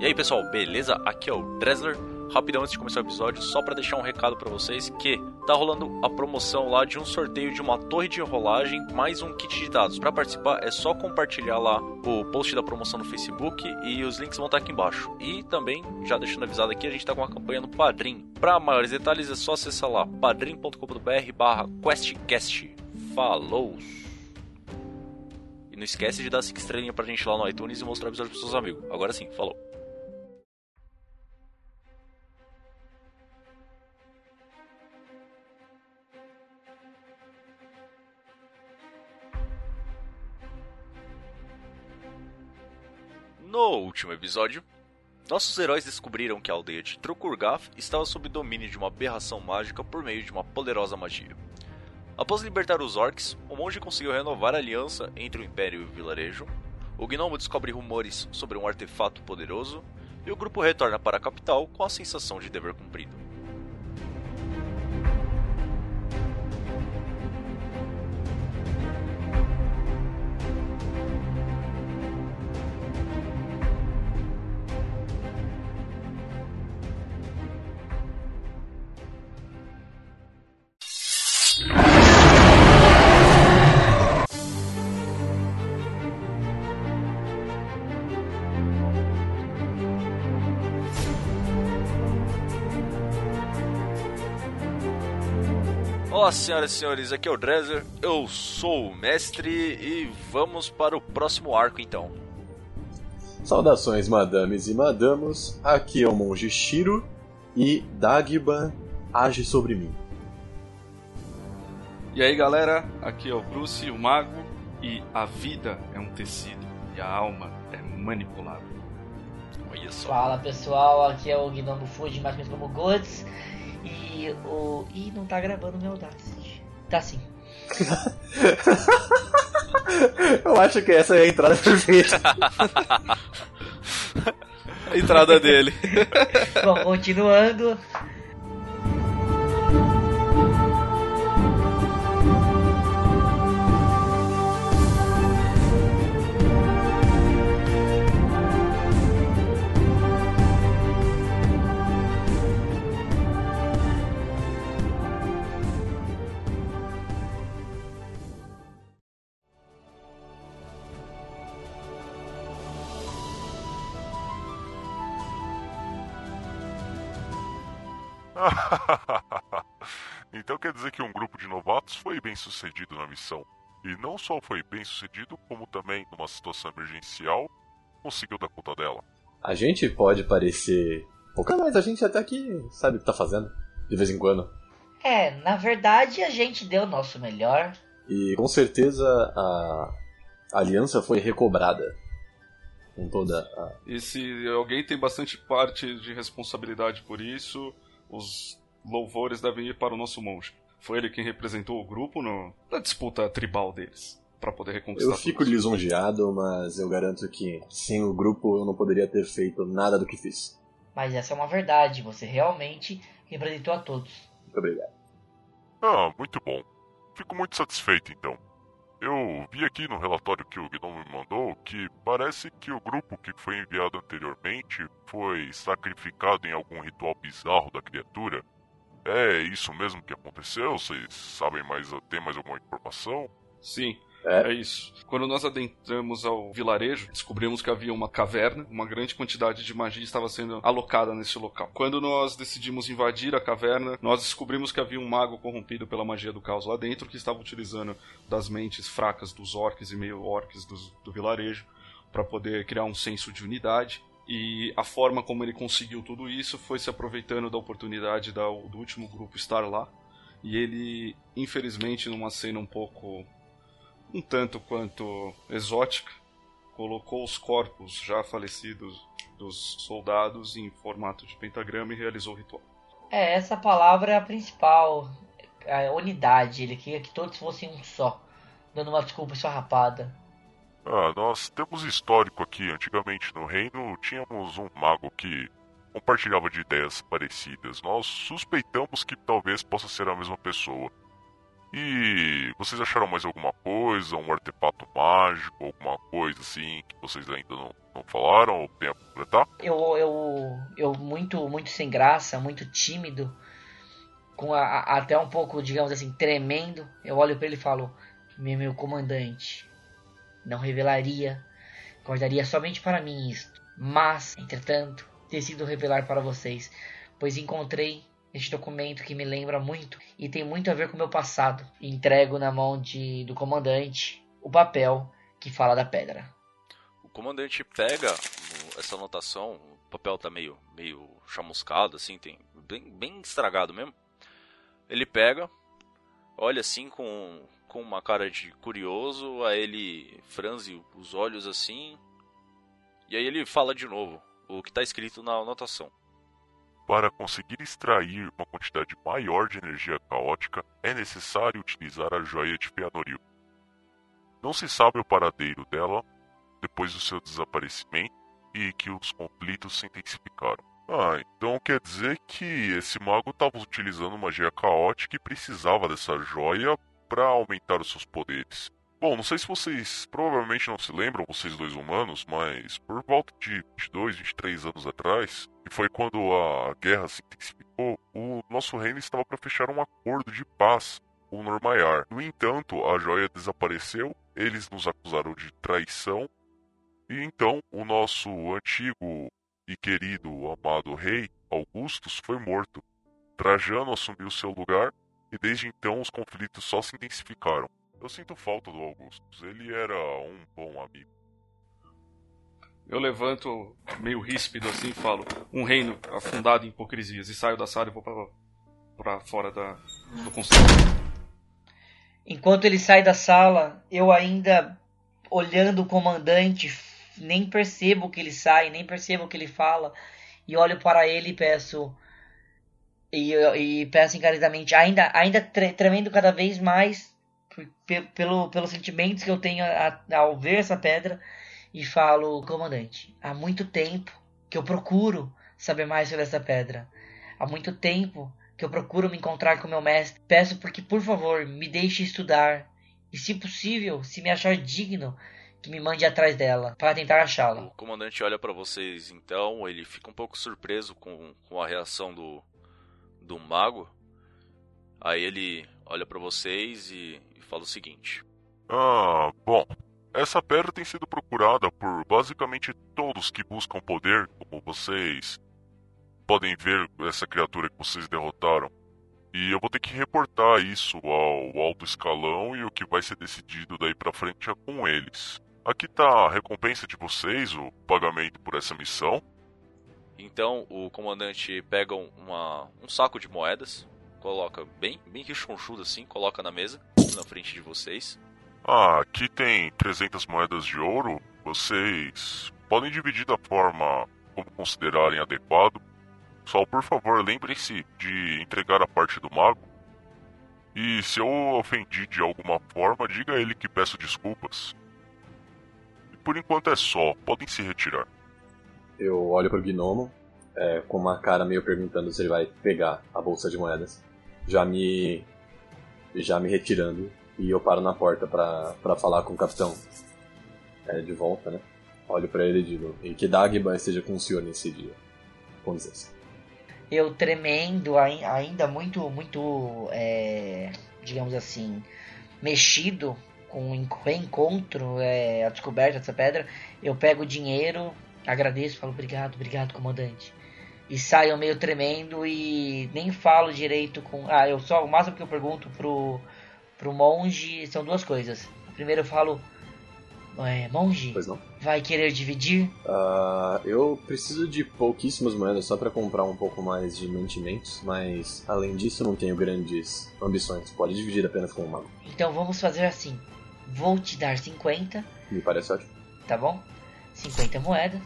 E aí pessoal, beleza? Aqui é o Dresler. Rapidão antes de começar o episódio, só para deixar um recado para vocês que tá rolando a promoção lá de um sorteio de uma torre de rolagem mais um kit de dados. Para participar é só compartilhar lá o post da promoção no Facebook e os links vão estar aqui embaixo. E também, já deixando avisado aqui, a gente tá com uma campanha no Padrim. Para maiores detalhes é só acessar lá padrim.com.br/questcast. Falou! E não esquece de dar 5 estrelinhas pra gente lá no iTunes e mostrar o episódio pros seus amigos. Agora sim, falou. No último episódio, nossos heróis descobriram que a aldeia de Trukurgaf estava sob domínio de uma aberração mágica por meio de uma poderosa magia. Após libertar os orcs, o monge conseguiu renovar a aliança entre o Império e o vilarejo. O gnomo descobre rumores sobre um artefato poderoso e o grupo retorna para a capital com a sensação de dever cumprido. Olá, senhoras e senhores, aqui é o Dresser, eu sou o mestre e vamos para o próximo arco então. Saudações, madames e madamos, aqui é o monge Shiro e Dagba age sobre mim. E aí galera, aqui é o Bruce, o mago, e a vida é um tecido e a alma é manipulável. Olha só. Fala pessoal, aqui é o Gnomo Fuji, mais conhecido como Goods. E o. Ih, não tá gravando meu Audacity. Tá sim. Eu acho que essa é a entrada perfeita. A entrada dele. Bom, continuando. Dizer que um grupo de novatos foi bem sucedido na missão. E não só foi bem sucedido, como também, numa situação emergencial, conseguiu dar conta dela. A gente pode parecer pouca, mas a gente até que sabe o que tá fazendo, de vez em quando. É, na verdade a gente deu o nosso melhor. E com certeza a aliança foi recobrada. Com toda a. E se alguém tem bastante parte de responsabilidade por isso, os louvores devem ir para o nosso monge. Foi ele quem representou o grupo no, na disputa tribal deles, para poder reconquistar Eu fico todos. lisonjeado, mas eu garanto que sem o grupo eu não poderia ter feito nada do que fiz. Mas essa é uma verdade, você realmente representou a todos. Muito obrigado. Ah, muito bom. Fico muito satisfeito então. Eu vi aqui no relatório que o Gnome me mandou que parece que o grupo que foi enviado anteriormente foi sacrificado em algum ritual bizarro da criatura. É isso mesmo que aconteceu? Vocês sabem mais, tem mais alguma informação? Sim, É? é isso. Quando nós adentramos ao vilarejo, descobrimos que havia uma caverna, uma grande quantidade de magia estava sendo alocada nesse local. Quando nós decidimos invadir a caverna, nós descobrimos que havia um mago corrompido pela magia do caos lá dentro que estava utilizando das mentes fracas dos orcs e meio orcs do, do vilarejo para poder criar um senso de unidade. E a forma como ele conseguiu tudo isso foi se aproveitando da oportunidade da- do último grupo estar lá. E ele, infelizmente, numa cena um pouco um tanto quanto exótica, colocou os corpos já falecidos dos soldados em formato de pentagrama e realizou o ritual. É, essa palavra é a principal. A unidade. Ele queria que todos fossem um só. Dando uma desculpa esfarrapada. Ah, nós temos histórico aqui. Antigamente no reino tínhamos um mago que compartilhava de ideias parecidas. Nós suspeitamos que talvez possa ser a mesma pessoa. E vocês acharam mais alguma coisa? Um artefato mágico, alguma coisa assim que vocês ainda não, não falaram ou tem a completar? Eu, eu, eu muito, muito sem graça, muito tímido, com a, a, até um pouco, digamos assim, tremendo. Eu olho para ele e falo: meu, meu comandante, não revelaria, guardaria somente para mim isto. Mas, entretanto, decido revelar para vocês, pois encontrei este documento que me lembra muito e tem muito a ver com meu passado. Entrego na mão de, do comandante o papel que fala da pedra. O comandante pega essa anotação, o papel tá meio, meio chamuscado, assim, tem bem, bem estragado mesmo. Ele pega, olha assim com, com uma cara de curioso, aí ele franze os olhos assim, e aí ele fala de novo o que está escrito na anotação. Para conseguir extrair uma quantidade maior de energia caótica, é necessário utilizar a joia de Feanoril. Não se sabe o paradeiro dela depois do seu desaparecimento e que os conflitos se intensificaram. Ah, então quer dizer que esse mago estava utilizando magia caótica e precisava dessa joia para aumentar os seus poderes. Bom, não sei se vocês provavelmente não se lembram, vocês dois humanos, mas por volta de 22, 23 anos atrás, que foi quando a guerra se intensificou, o nosso reino estava para fechar um acordo de paz com Normaiar. No entanto, a joia desapareceu, eles nos acusaram de traição, e então o nosso antigo e querido amado rei, Augustus, foi morto. Trajano assumiu seu lugar e desde então os conflitos só se intensificaram. Eu sinto falta do Augustus, ele era um bom amigo. Eu levanto meio ríspido assim e falo: Um reino afundado em hipocrisias. E saio da sala e vou pra, pra fora da, do conselho. Enquanto ele sai da sala, eu ainda olhando o comandante, nem percebo que ele sai, nem percebo que ele fala. E olho para ele e peço. E, e peço encarecidamente, ainda, ainda tremendo cada vez mais pelo, pelos sentimentos que eu tenho ao ver essa pedra e falo, comandante, há muito tempo que eu procuro saber mais sobre essa pedra. Há muito tempo que eu procuro me encontrar com meu mestre. Peço porque, por favor, me deixe estudar. E, se possível, se me achar digno, que me mande atrás dela para tentar achá-la. O comandante olha para vocês, então ele fica um pouco surpreso com, com a reação do, do mago. Aí ele olha para vocês e, e fala o seguinte: Ah, bom. Essa pedra tem sido procurada por basicamente todos que buscam poder, como vocês podem ver essa criatura que vocês derrotaram. E eu vou ter que reportar isso ao alto escalão e o que vai ser decidido daí pra frente é com eles. Aqui tá a recompensa de vocês, o pagamento por essa missão. Então o comandante pega uma, um saco de moedas, coloca bem, bem rechonchudo assim, coloca na mesa, na frente de vocês. Ah, aqui tem 300 moedas de ouro. Vocês podem dividir da forma como considerarem adequado. Só por favor, lembrem-se de entregar a parte do mago. E se eu ofendi de alguma forma, diga a ele que peço desculpas. E por enquanto é só, podem se retirar. Eu olho pro gnomo, é, com uma cara meio perguntando se ele vai pegar a bolsa de moedas. Já me. já me retirando e eu paro na porta para falar com o capitão. É, de volta, né? Olho para ele e digo: e que Dagban esteja com o senhor nesse dia. Com licença. Eu tremendo, ainda muito, muito, é, digamos assim, mexido com o encontro, é, a descoberta dessa pedra, eu pego o dinheiro, agradeço, falo obrigado, obrigado, comandante. E saio meio tremendo e nem falo direito com. Ah, eu só. O máximo que eu pergunto pro, pro monge são duas coisas. Primeiro eu falo, é, monge, Pois não. vai querer dividir? Ah, eu preciso de pouquíssimas moedas só para comprar um pouco mais de mantimentos, mas além disso não tenho grandes ambições. Pode dividir apenas com o mago. Então vamos fazer assim. Vou te dar 50, Me parece ótimo. tá bom? 50 moedas.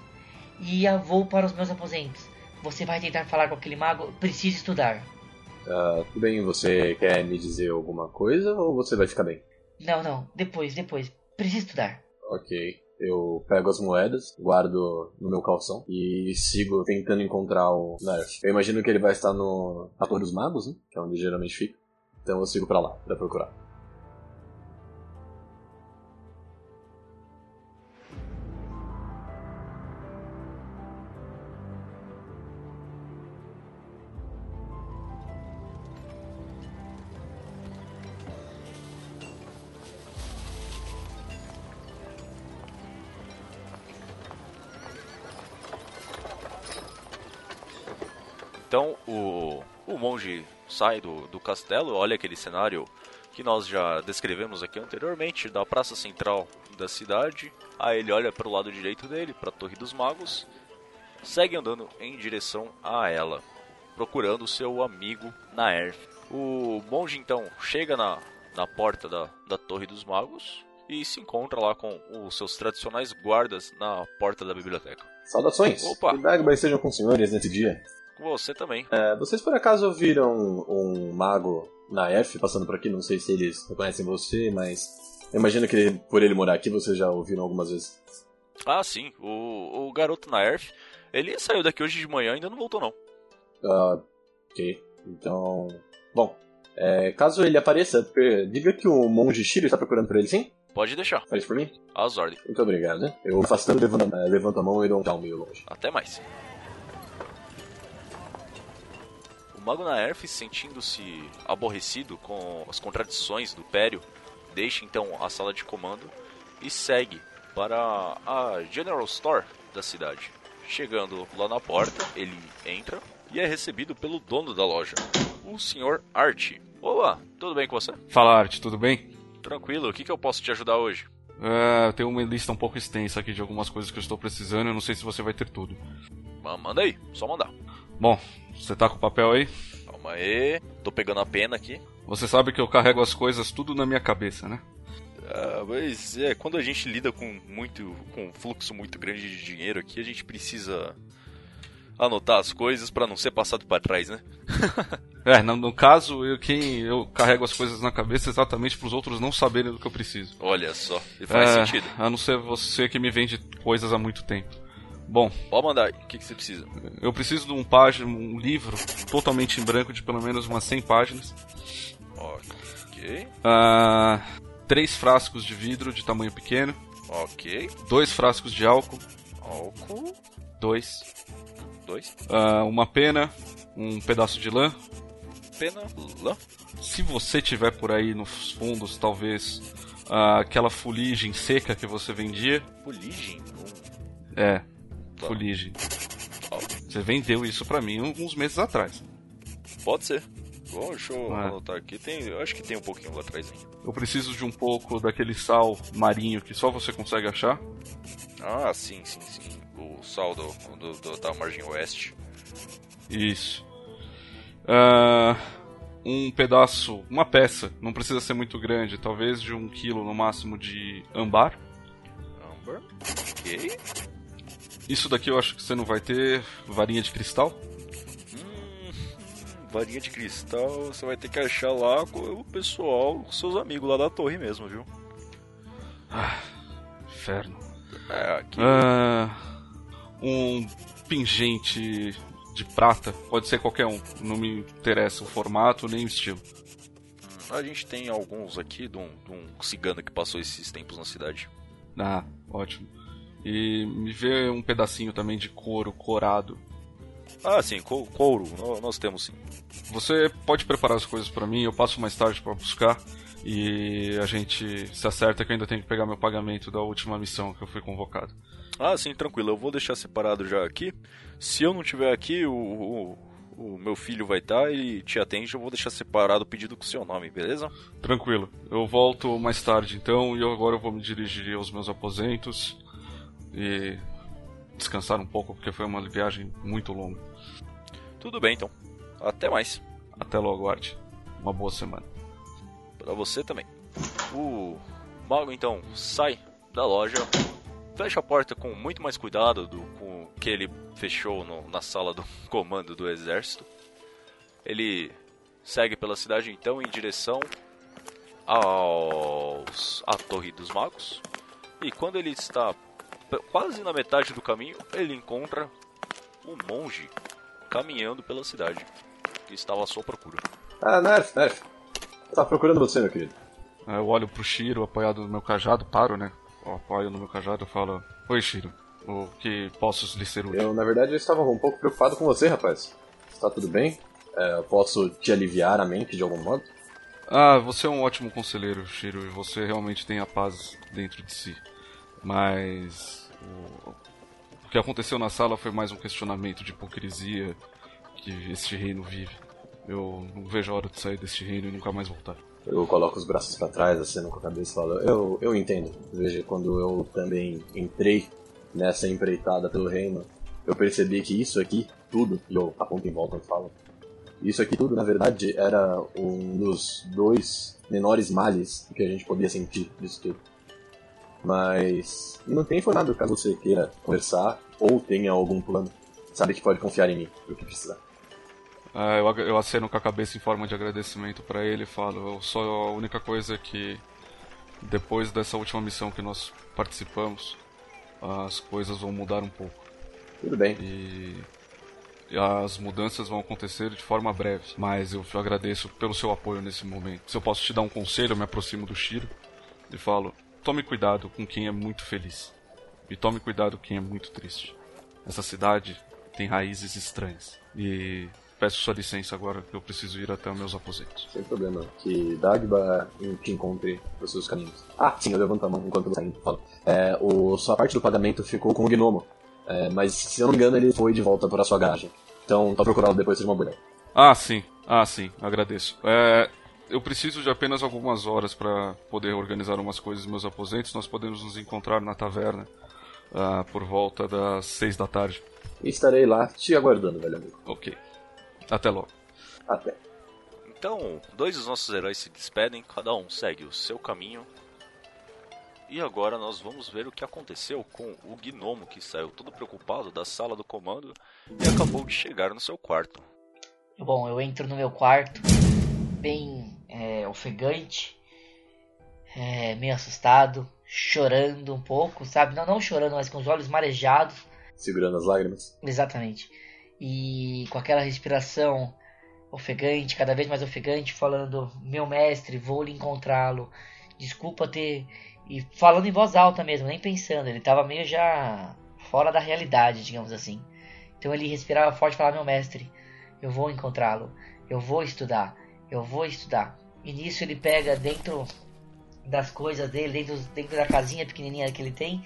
E eu vou para os meus aposentos. Você vai tentar falar com aquele mago? Preciso estudar. Ah, tudo bem, você quer me dizer alguma coisa ou você vai ficar bem? Não, não. Depois, depois. Preciso estudar. Ok. Eu pego as moedas, guardo no meu calção e sigo tentando encontrar o Nerf. Eu imagino que ele vai estar no na Torre dos Magos, né? Que é onde geralmente fica. Então eu sigo pra lá, pra procurar. Sai do, do castelo, olha aquele cenário que nós já descrevemos aqui anteriormente, da praça central da cidade. Aí ele olha para o lado direito dele, para a Torre dos Magos, segue andando em direção a ela, procurando seu amigo Naerf. O monge então chega na, na porta da, da Torre dos Magos e se encontra lá com os seus tradicionais guardas na porta da biblioteca. Saudações! Opa. Que Dagmar sejam com os senhores nesse dia. Com você também. É, vocês por acaso viram um mago na F passando por aqui? Não sei se eles reconhecem você, mas eu imagino que ele- por ele morar aqui vocês já ouviram algumas vezes. Ah, sim, o, o garoto na Earth, ele saiu daqui hoje de manhã e ainda não voltou não. Ah, ok, então. Bom, é, caso ele apareça, diga que o monge Shiro está procurando por ele, sim? Pode deixar, Faz por mim? às ordens. Muito obrigado? Eu afastando, levanto, eh, levanto a mão e dou um tchau meio longe. Até mais. O Mago Naerf, sentindo-se aborrecido com as contradições do Pério, deixa então a sala de comando e segue para a General Store da cidade. Chegando lá na porta, ele entra e é recebido pelo dono da loja, o Sr. Art. Olá, tudo bem com você? Fala, Arte, tudo bem? Tranquilo, o que, que eu posso te ajudar hoje? É, tem uma lista um pouco extensa aqui de algumas coisas que eu estou precisando. Eu não sei se você vai ter tudo. Ma- Manda aí, só mandar. Bom, você tá com o papel aí? Calma aí, tô pegando a pena aqui. Você sabe que eu carrego as coisas tudo na minha cabeça, né? Ah, mas é, quando a gente lida com muito com um fluxo muito grande de dinheiro aqui, a gente precisa anotar as coisas pra não ser passado pra trás, né? É, no, no caso, eu, quem, eu carrego as coisas na cabeça exatamente para os outros não saberem do que eu preciso. Olha só, e faz É, sentido. A não ser você que me vende coisas há muito tempo. Bom, Pode mandar, o que, que você precisa? eu preciso de um página, um livro totalmente em branco de pelo menos umas 100 páginas. Ok, Ah, três frascos de vidro de tamanho pequeno, ok. dois frascos de álcool, Álcool, dois, dois. ah, uma pena, um pedaço de lã. Pena, lã. Se você tiver por aí nos fundos, talvez ah, aquela fuligem seca que você vendia. Fuligem. É. fuligem. Você vendeu isso pra mim alguns meses atrás. Pode ser. Bom, deixa eu Ah. anotar aqui. Tem, eu acho que tem um pouquinho lá atrás ainda. Eu preciso de um pouco daquele sal marinho que só você consegue achar. Ah, sim, sim, sim. O sal do, do- do- da margem oeste. Isso. Ah, um pedaço, uma peça, não precisa ser muito grande, talvez de um quilo no máximo de ambar. Amber. Ok. Isso daqui eu acho que você não vai ter. Varinha de cristal. Hum, varinha de cristal, você vai ter que achar lá com o pessoal, com seus amigos lá da torre mesmo, viu? Inferno. É, aqui. Ah, um pingente de prata, pode ser qualquer um, não me interessa o formato nem o estilo. A gente tem alguns aqui de um, de um cigano que passou esses tempos na cidade. Ah, ótimo. E me vê um pedacinho também de couro corado. Ah, sim, co- couro, nó- nós temos sim. Você pode preparar as coisas pra mim, eu passo mais tarde pra buscar e a gente se acerta que eu ainda tenho que pegar meu pagamento da última missão que eu fui convocado. Ah, sim, tranquilo, eu vou deixar separado já aqui. Se eu não tiver aqui, o, o, o meu filho vai estar e te atende, eu vou deixar separado o pedido com o seu nome, beleza? Tranquilo. Eu volto mais tarde então e agora eu vou me dirigir aos meus aposentos e descansar um pouco porque foi uma viagem muito longa. Tudo bem então. Até mais. Até logo, Arte. Uma boa semana. Pra você também. O mago então sai da loja, fecha a porta com muito mais cuidado do com que ele fechou no- na sala do comando do exército. Ele segue pela cidade então em direção aos à Torre dos Magos. E quando ele está quase na metade do caminho, ele encontra um monge caminhando pela cidade que estava à sua procura. Ah, Nerf, Nerf. Tá procurando você, meu querido. Eu olho pro Shiro apoiado no meu cajado, paro, né? Eu apoio no meu cajado e falo: Oi, Shiro, o que posso lhe ser útil? Eu, na verdade, eu estava um pouco preocupado com você, rapaz. Está tudo bem? É, posso te aliviar a mente de algum modo? Ah, você é um ótimo conselheiro, Shiro, e você realmente tem a paz dentro de si. Mas. O, o que aconteceu na sala foi mais um questionamento de hipocrisia que este reino vive. Eu não vejo a hora de sair deste reino e nunca mais voltar. Eu coloco os braços para trás, aceno com a cabeça e falo: eu, eu entendo. Veja, quando eu também entrei nessa empreitada pelo reino, eu percebi que isso aqui, tudo, e eu aponto em volta e falo: isso aqui tudo, na verdade, era um dos dois menores males que a gente podia sentir disso tudo. Mas não tem nada caso você queira conversar ou tenha algum plano. Sabe que pode confiar em mim, o que precisar. Ah, eu, eu aceno com a cabeça em forma de agradecimento para ele e falo: só a única coisa é que depois dessa última missão que nós participamos, as coisas vão mudar um pouco. Tudo bem. E, e as mudanças vão acontecer de forma breve. Mas eu agradeço pelo seu apoio nesse momento. Se eu posso te dar um conselho, eu me aproximo do Shiro e falo: tome cuidado com quem é muito feliz. E tome cuidado com quem é muito triste. Essa cidade tem raízes estranhas. E peço sua licença agora que eu preciso ir até os meus aposentos. Sem problema. Que Dagba te encontre nos seus caminhos. Ah, sim, eu levanto a mão enquanto saindo. Falo. É, o, sua parte do pagamento ficou com o gnomo. É, mas se eu não me engano, ele foi de volta para sua garagem. Então, tá procurá-lo depois de uma mulher. Ah, sim. Ah, sim. Agradeço. É, eu preciso de apenas algumas horas para poder organizar umas coisas nos meus aposentos. Nós podemos nos encontrar na taverna uh, por volta das seis da tarde. Estarei lá te aguardando, velho amigo. Ok. Até logo. Até. Então, dois dos nossos heróis se despedem, cada um segue o seu caminho. E agora nós vamos ver o que aconteceu com o gnomo que saiu todo preocupado da sala do comando e acabou de chegar no seu quarto. Bom, eu entro no meu quarto, bem é, ofegante, é, meio assustado, chorando um pouco, sabe? Não, não chorando, mas com os olhos marejados. Segurando as lágrimas. Exatamente. E com aquela respiração ofegante, cada vez mais ofegante, falando: Meu mestre, vou lhe encontrá-lo. Desculpa ter. E falando em voz alta mesmo, nem pensando. Ele estava meio já fora da realidade, digamos assim. Então ele respirava forte e falava: Meu mestre, eu vou encontrá-lo. Eu vou estudar. Eu vou estudar. E nisso ele pega dentro das coisas dele, dentro, dentro da casinha pequenininha que ele tem,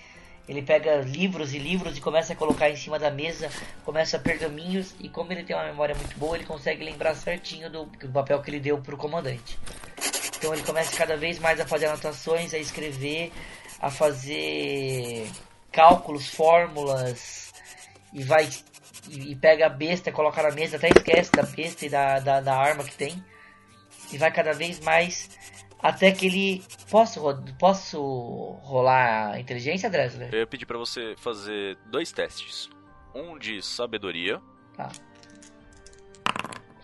ele pega livros e livros e começa a colocar em cima da mesa, começa pergaminhos e como ele tem uma memória muito boa, ele consegue lembrar certinho do, do papel que ele deu para o comandante. Então ele começa cada vez mais a fazer anotações, a escrever, a fazer cálculos, fórmulas e vai e, pega a besta, coloca na mesa, até esquece da besta e da, da, da arma que tem e vai cada vez mais até que ele. Posso, posso rolar a inteligência, Dressler? Eu ia pedir pra você fazer dois testes. Um de sabedoria. Tá.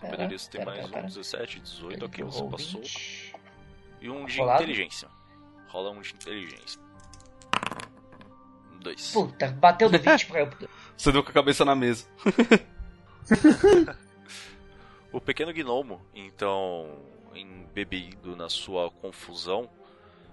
Sabedoria você tem mais pera, um, 17, 18, ok, você passou. 20. E um de Rolado? inteligência. Rola um de inteligência. Dois. Puta, bateu do 20 pra eu. Você deu com a cabeça na mesa. o pequeno gnomo, então, embebido na sua confusão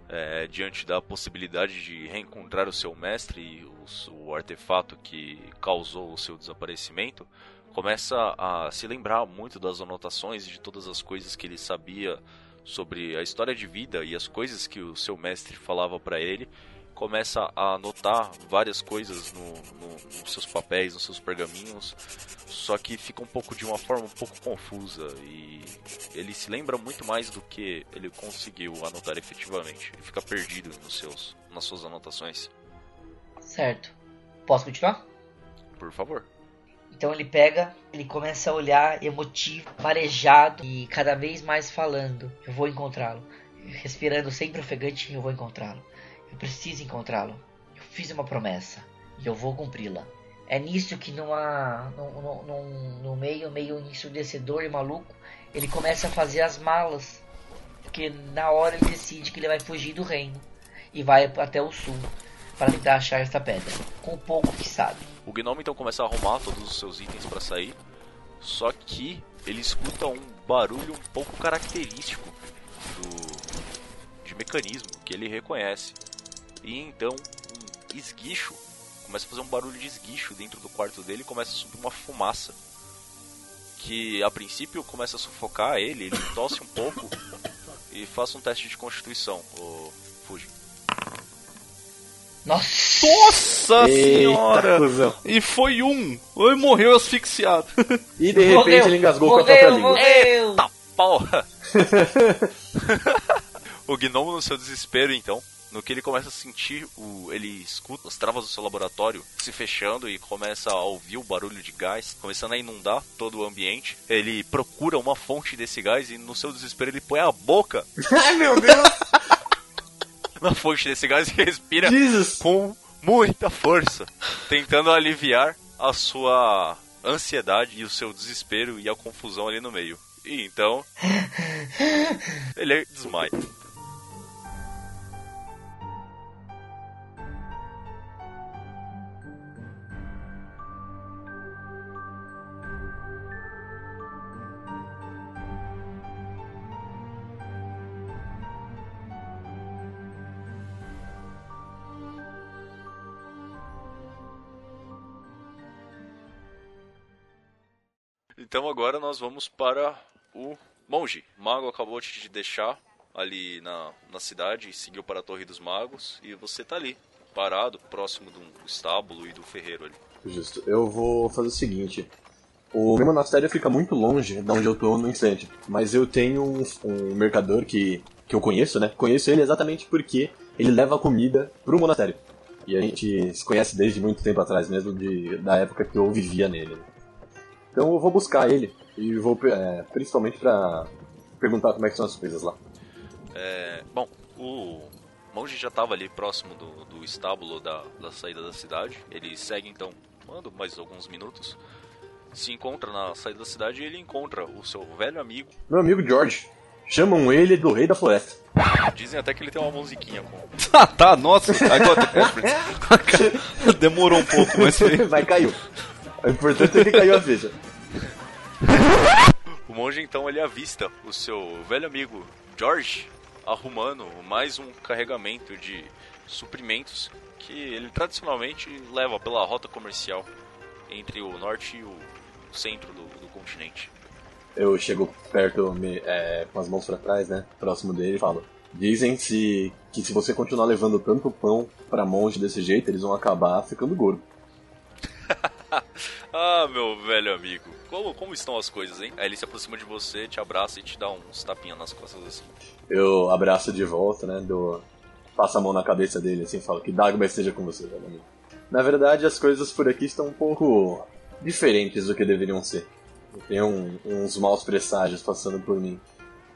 é, diante da possibilidade de reencontrar o seu mestre e o, o, artefato que causou o seu desaparecimento, começa a se lembrar muito das anotações e de todas as coisas que ele sabia sobre a história de vida e as coisas que o seu mestre falava para ele começa a anotar várias coisas no, no, nos seus papéis, nos seus pergaminhos, só que fica um pouco de uma forma um pouco confusa e ele se lembra muito mais do que ele conseguiu anotar efetivamente. Ele fica perdido nos seus, nas suas anotações. Certo. Posso continuar? Por favor. Então ele pega, ele começa a olhar emotivo, marejado e cada vez mais falando: Eu vou encontrá-lo. Respirando sempre ofegante, eu vou encontrá-lo. Eu preciso encontrá-lo. Eu fiz uma promessa e eu vou cumpri-la. É nisso que numa, meio meio ensurdecedor e maluco, ele começa a fazer as malas. Porque na hora ele decide que ele vai fugir do reino e vai até o sul para tentar achar esta pedra, com o pouco que sabe. O gnomo então começa a arrumar todos os seus itens para sair, só que ele escuta um barulho um pouco característico do, de mecanismo que ele reconhece. E então um esguicho começa a fazer um barulho de esguicho dentro do quarto dele e começa a subir uma fumaça. Que a princípio começa a sufocar ele, ele tosse um pouco e faça um teste de constituição, o Fuji. Nossa! Nossa senhora! cuzão. E foi um! Ele morreu asfixiado. E de repente Morreu, ele engasgou com a morreu, própria língua. morreu. Eita porra! o gnomo no seu desespero, então, no que ele começa a sentir, o, ele escuta as travas do seu laboratório se fechando e começa a ouvir o barulho de gás, começando a inundar todo o ambiente. Ele procura uma fonte desse gás e no seu desespero ele põe a boca Ai, meu Deus! na fonte desse gás e respira Jesus! com muita força, tentando aliviar a sua ansiedade e o seu desespero e a confusão ali no meio. E então, ele desmaia. Então agora nós vamos para o monge. O mago acabou de te deixar ali na, na cidade seguiu para a Torre dos Magos. E você tá ali, parado, próximo do estábulo e do ferreiro ali. Justo. Eu vou fazer o seguinte. O meu monastério fica muito longe da onde eu tô no instante. Mas eu tenho um, um mercador que, que eu conheço, né? Conheço ele exatamente porque ele leva comida pro monastério. E a gente se conhece desde muito tempo atrás, mesmo de, da época que eu vivia nele. Então eu vou buscar ele e vou é, principalmente pra perguntar como é que são as coisas lá. É, bom, o monge já estava ali próximo do, do estábulo da, da saída da cidade. Ele segue então, manda mais alguns minutos. Se encontra na saída da cidade e ele encontra o seu velho amigo. Meu amigo George. Chamam ele do Rei da Floresta. Dizem até que ele tem uma musiquinha com. Ah, tá, nossa, I got the reference. Demorou um pouco, mas. Vai, caiu. O importante é que caiu a ficha. O monge então ele avista o seu velho amigo George arrumando mais um carregamento de suprimentos que ele tradicionalmente leva pela rota comercial entre o norte e o centro do, do continente. Eu chego perto, me- é, com as mãos pra trás, né? Próximo dele e falo. Dizem se que se você continuar levando tanto pão pra monge desse jeito, eles vão acabar ficando gordo. Ah, meu velho amigo, como, como estão as coisas, hein? Aí ele se aproxima de você, te abraça e te dá uns tapinhas nas costas assim. Eu abraço de volta, né? Dou, passo a mão na cabeça dele assim e falo que Dagmar esteja com você, velho amigo. Na verdade, as coisas por aqui estão um pouco diferentes do que deveriam ser. Tenho um- uns maus presságios passando por mim.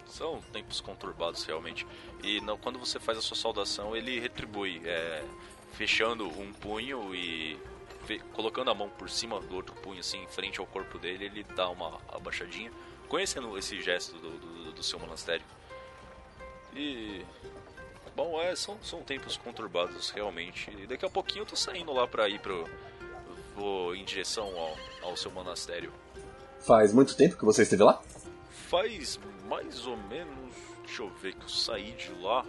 São tempos conturbados realmente. E não- quando você faz a sua saudação, ele retribui, é, fechando um punho e colocando a mão por cima do outro punho, assim, em frente ao corpo dele, ele dá uma abaixadinha, conhecendo esse gesto do, do- do seu monastério. E. Bom, é, são, são tempos conturbados realmente. E daqui a pouquinho eu tô saindo lá pra ir pro. Vou em direção ao, ao seu monastério. Faz muito tempo que você esteve lá? Faz mais ou menos. Deixa eu ver que eu saí de lá.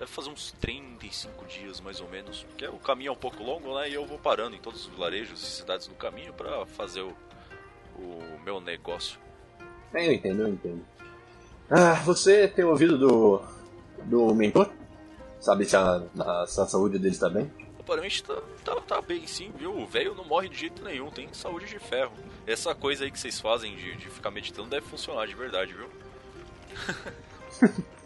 Deve fazer uns 35 dias mais ou menos. Porque o caminho é um pouco longo, né? E eu vou parando em todos os vilarejos e cidades do caminho pra fazer o, o meu negócio. É, eu entendo, eu entendo. Ah, você tem ouvido do. do mentor? Sabe se a, a- se a saúde dele está bem? Aparentemente tá, tá, tá bem sim, viu? O velho não morre de jeito nenhum, tem saúde de ferro. Essa coisa aí que vocês fazem de, de ficar meditando deve funcionar de verdade, viu?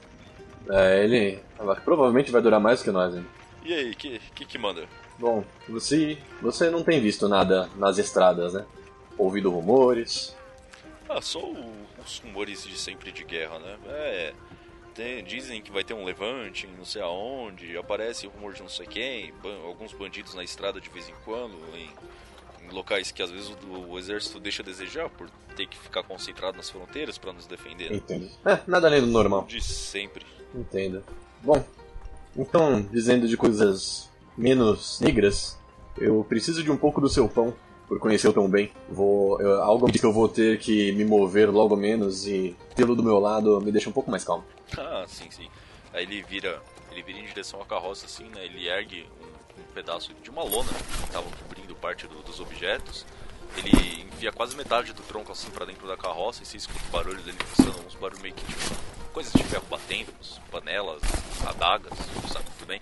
É, ele provavelmente vai durar mais que nós, hein? E aí, que que, que manda? Bom, você, você não tem visto nada nas estradas, né? Ouvido rumores. Ah, só o- os rumores de sempre de guerra, né? É. tem- dizem que vai ter um levante em não sei aonde, aparece rumor de não sei quem, ban- alguns bandidos na estrada de vez em quando, em, em locais que às vezes o, o exército deixa a desejar por ter que ficar concentrado nas fronteiras pra nos defender. né? Entendo. É, nada além do normal. De sempre. Entendo. Bom, então, dizendo de coisas menos negras, eu preciso de um pouco do seu pão por conhecê-lo tão bem. Vou, eu, algo que eu vou ter que me mover logo menos e tê-lo do meu lado me deixa um pouco mais calmo. Ah, sim, sim. Aí ele vira, ele vira em direção à carroça assim, né? Ele ergue um, um pedaço de uma lona que estava cobrindo parte do, dos objetos. Ele enfia quase metade do tronco assim para dentro da carroça e você escuta os barulhos dele funcionando, uns barulhos meio que tipo, coisas de ferro batendo, panelas, adagas, sabe tudo bem.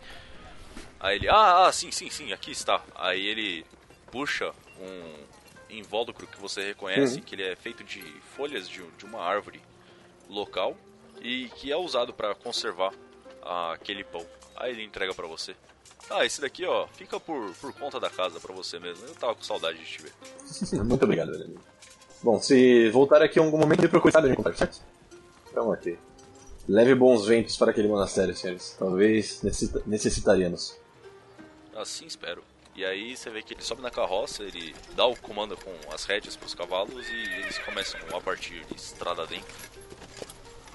Aí ele, ah, ah, sim, sim, sim, aqui está. Aí ele puxa um invólucro que você reconhece, Uhum. que ele é feito de folhas de, de uma árvore local e que é usado para conservar aquele pão. Aí ele entrega para você. Ah, esse daqui, ó, fica por, por conta da casa para você mesmo. Eu tava com saudade de te ver. Muito obrigado, velho amigo. Bom, se voltar aqui em algum momento, me procure sabe onde encontrar, certo? Então, ok. Leve bons ventos para aquele monastério, senhores. Talvez necessita- necessitaríamos. Assim espero. E aí você vê que ele sobe na carroça, ele dá o comando com as rédeas pros cavalos e eles começam a partir de estrada dentro.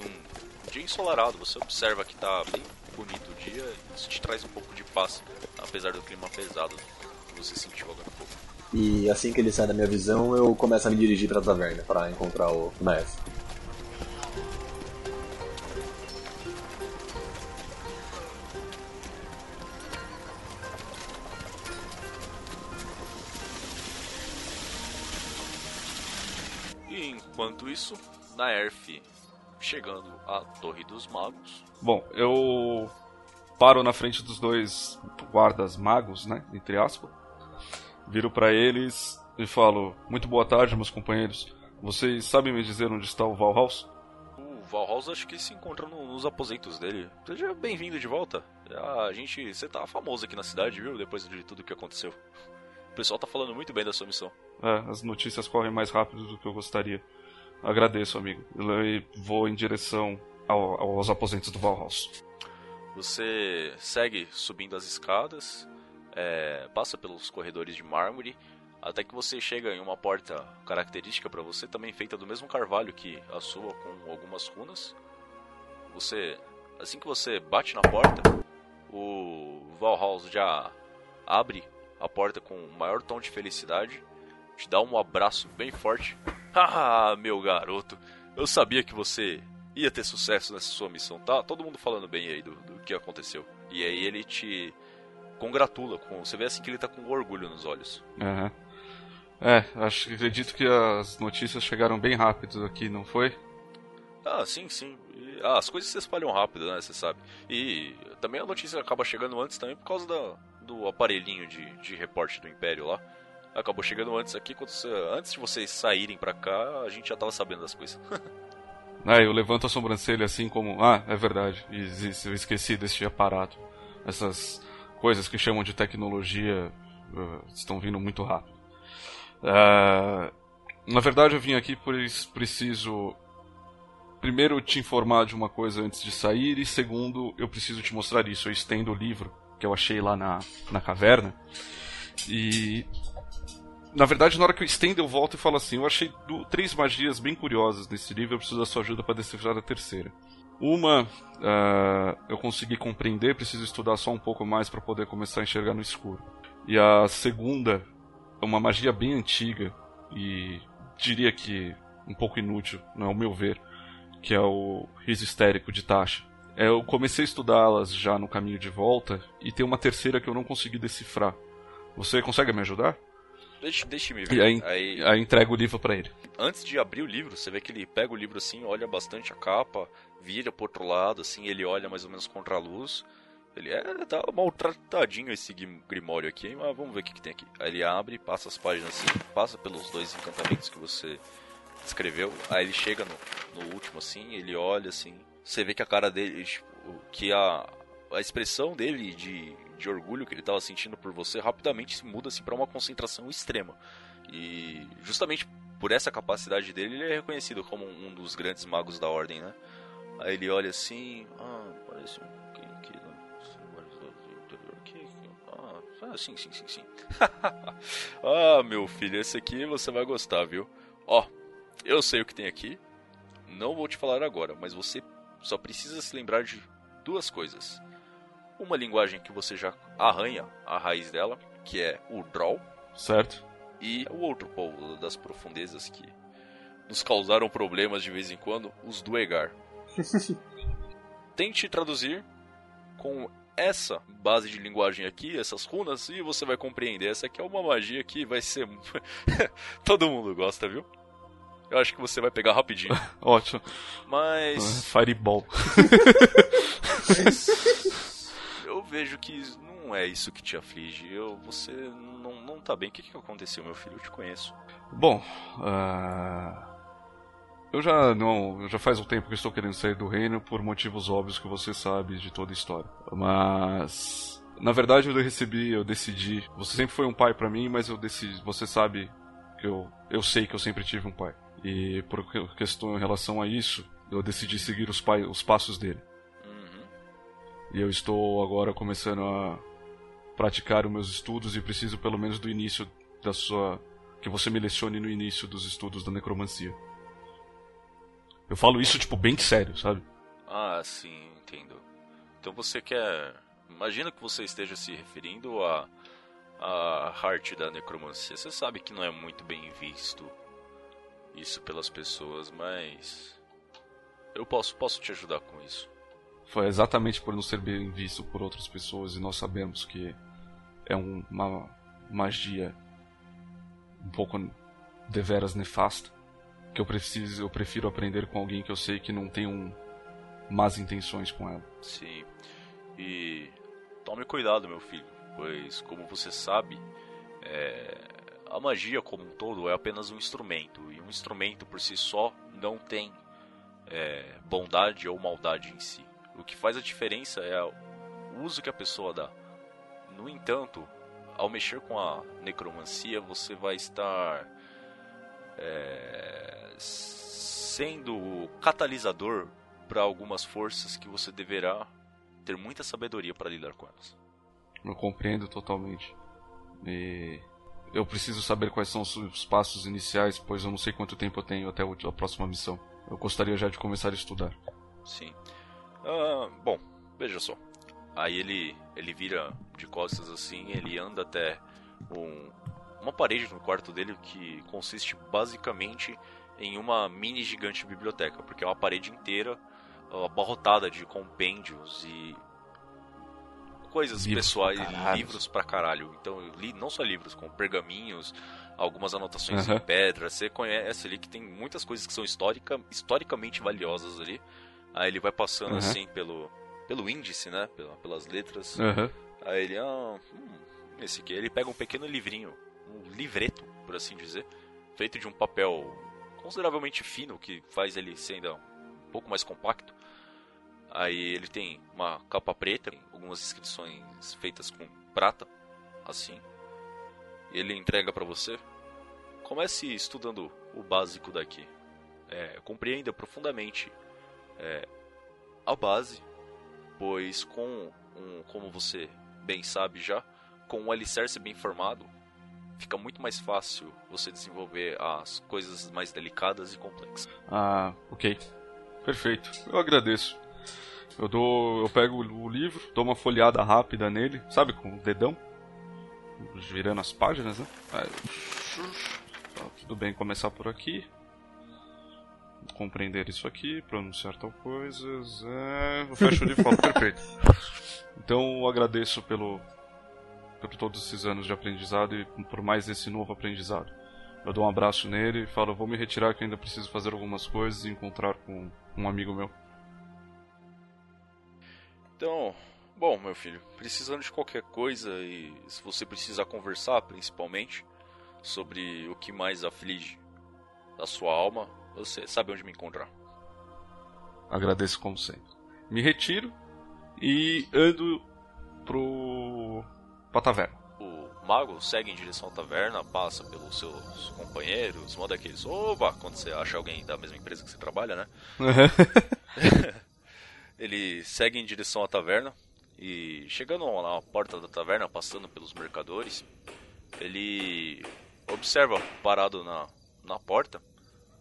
Um dia ensolarado, você observa que tá bem bonito o dia isso te traz um pouco de paz, apesar do clima pesado que você sentiu agora há pouco. E assim que ele sai da minha visão, eu começo a me dirigir para a taverna para encontrar o Naef. E enquanto isso, Naerf chegando à Torre dos Magos. Bom, eu paro na frente dos dois guardas magos, né? Entre aspas. Viro pra eles e falo: Muito boa tarde, meus companheiros. Vocês sabem me dizer onde está o Valhaus? O Valhaus acho que se encontra no- nos aposentos dele. Seja bem-vindo de volta. A gente. Você tá famoso aqui na cidade, viu? Depois de tudo que aconteceu. O pessoal tá falando muito bem da sua missão. É, as notícias correm mais rápido do que eu gostaria. Agradeço, amigo. E vou em direção ao- aos aposentos do Valhaus. Você segue subindo as escadas, é, passa pelos corredores de mármore, até que você chega em uma porta característica para você, também feita do mesmo carvalho que a sua, com algumas runas. Você, assim que você bate na porta, o Valhaus já abre a porta com o maior tom de felicidade, te dá um abraço bem forte. Ah, meu garoto, eu sabia que você ia ter sucesso nessa sua missão, tá? Todo mundo falando bem aí do, do que aconteceu. E aí ele te congratula com. Você vê assim que ele tá com orgulho nos olhos. Aham. É, acho que acredito que as notícias chegaram bem rápido aqui, não foi? Ah, sim, sim. E, ah, as coisas se espalham rápido, né? Você sabe. E também a notícia acaba chegando antes também por causa da, do aparelhinho de, de reporte do Império lá. Acabou chegando antes aqui, quando antes de vocês saírem pra cá, a gente já tava sabendo das coisas. É, eu levanto a sobrancelha assim como, ah, é verdade, eu esqueci desse aparato. Essas coisas que chamam de tecnologia eh, estão vindo muito rápido. Ah, na verdade, eu vim aqui pois preciso primeiro te informar de uma coisa antes de sair e segundo, eu preciso te mostrar isso. Eu estendo o livro que eu achei lá na, na caverna e na verdade, na hora que eu estendo, eu volto e falo assim: eu achei três magias bem curiosas nesse livro, eu preciso da sua ajuda para decifrar a terceira. Uma, ah, eu consegui compreender, preciso estudar só um pouco mais para poder começar a enxergar no escuro. E a segunda é uma magia bem antiga e diria que um pouco inútil, não é o meu ver, que é o riso histérico de Tasha. Eu comecei a estudá-las já no caminho de volta e tem uma terceira que eu não consegui decifrar. Você consegue me ajudar? Deixa, deixa me ver. aí, aí aí entrego o livro pra ele. antes de abrir o livro, você vê que ele pega o livro assim, olha bastante a capa, vira pro outro lado, assim, ele olha mais ou menos contra a luz. Ele é, tá maltratadinho esse grim- grimório aqui, mas vamos ver o que, que tem aqui. Aí ele abre, passa as páginas assim, passa pelos dois encantamentos que você escreveu. Aí ele chega no, no último assim, ele olha assim. Você vê que a cara dele, tipo, que a, a expressão dele de, de orgulho que ele tava sentindo por você rapidamente se muda assim para uma concentração extrema. E justamente por essa capacidade dele, ele é reconhecido como um dos grandes magos da ordem, né? Aí ele olha assim, ah, parece um ah, sim, sim, sim, sim. ah, meu filho, esse aqui você vai gostar, viu? Ó, eu sei o que tem aqui. Não vou te falar agora, mas você só precisa se lembrar de duas coisas. Uma linguagem que você já arranha a raiz dela, que é o Draw, Certo? E o outro povo das profundezas que nos causaram problemas de vez em quando, os Duegar. Tente traduzir com essa base de linguagem aqui, essas runas, e você vai compreender. Essa aqui é uma magia que vai ser. Todo mundo gosta, viu? Eu acho que você vai pegar rapidinho. Ótimo. Mas. Fireball. Vejo que não é isso que te aflige. Eu, você não, não tá bem. O que, que aconteceu, meu filho? Eu te conheço. Bom, uh... eu já não, já faz um tempo que estou querendo sair do reino por motivos óbvios que você sabe de toda a história. Mas na verdade eu recebi, eu decidi. Você sempre foi um pai para mim, mas eu decidi. Você sabe que eu, eu sei que eu sempre tive um pai. E por questão em relação a isso, eu decidi seguir os, pai, os passos dele. E eu estou agora começando a praticar os meus estudos e preciso pelo menos do início da sua que você me lecione no início dos estudos da necromancia. Eu falo isso tipo bem sério, sabe? Ah, sim, entendo. Então você quer, imagina que você esteja se referindo a a arte da necromancia. Você sabe que não é muito bem visto isso pelas pessoas, mas eu posso posso te ajudar com isso. Foi exatamente por não ser bem visto por outras pessoas e nós sabemos que é um, uma magia um pouco deveras nefasta que eu preciso eu prefiro aprender com alguém que eu sei que não tem um más intenções com ela. Sim. E tome cuidado, meu filho, pois como você sabe, é, a magia como um todo é apenas um instrumento, e um instrumento por si só não tem é, bondade ou maldade em si. O que faz a diferença é o uso que a pessoa dá. No entanto, ao mexer com a necromancia, você vai estar é, sendo o catalisador para algumas forças que você deverá ter muita sabedoria para lidar com elas. Eu compreendo totalmente. E eu preciso saber quais são os passos iniciais, pois eu não sei quanto tempo eu tenho até a próxima missão. Eu gostaria já de começar a estudar. Sim. Ah, bom, veja só. Aí ele, ele vira de costas assim, ele anda até um, uma parede no quarto dele que consiste basicamente em uma mini gigante biblioteca, porque é uma parede inteira abarrotada de compêndios e coisas livros pessoais, pra livros pra caralho. Então eu li não só livros, como pergaminhos, algumas anotações uhum. em pedra. Você conhece ali que tem muitas coisas que são histórica, historicamente valiosas ali. Aí ele vai passando uhum. assim pelo, pelo índice, né? pelas letras. Uhum. Aí ele, ah, hum, esse aqui. Ele pega um pequeno livrinho, um livreto, por assim dizer, feito de um papel consideravelmente fino, que faz ele ser ainda um pouco mais compacto. Aí ele tem uma capa preta, algumas inscrições feitas com prata, assim. Ele entrega para você. Comece estudando o básico daqui. É, compreenda profundamente é, a base, pois com um, como você bem sabe já, com um alicerce bem formado, fica muito mais fácil você desenvolver as coisas mais delicadas e complexas. Ah, ok. Perfeito. Eu agradeço. Eu dou, eu pego o livro, dou uma folheada rápida nele, sabe, com o dedão, virando as páginas, né? Aí, tá, tudo bem começar por aqui. Compreender isso aqui, pronunciar tal coisas. É... Eu fecho o livro e falo, perfeito. Então agradeço pelo, por todos esses anos de aprendizado e por mais esse novo aprendizado. Eu dou um abraço nele e falo, vou me retirar que ainda preciso fazer algumas coisas e encontrar com um amigo meu. Então, bom, meu filho, precisando de qualquer coisa e se você precisar conversar, principalmente, sobre o que mais aflige a sua alma, você sabe onde me encontrar. Agradeço como sempre. Me retiro e ando pro pra taverna. O mago segue em direção à taverna, passa pelos seus companheiros, manda aqueles oba quando você acha alguém da mesma empresa que você trabalha, né? Ele segue em direção à taverna e chegando na porta da taverna, passando pelos mercadores, ele observa parado na, na porta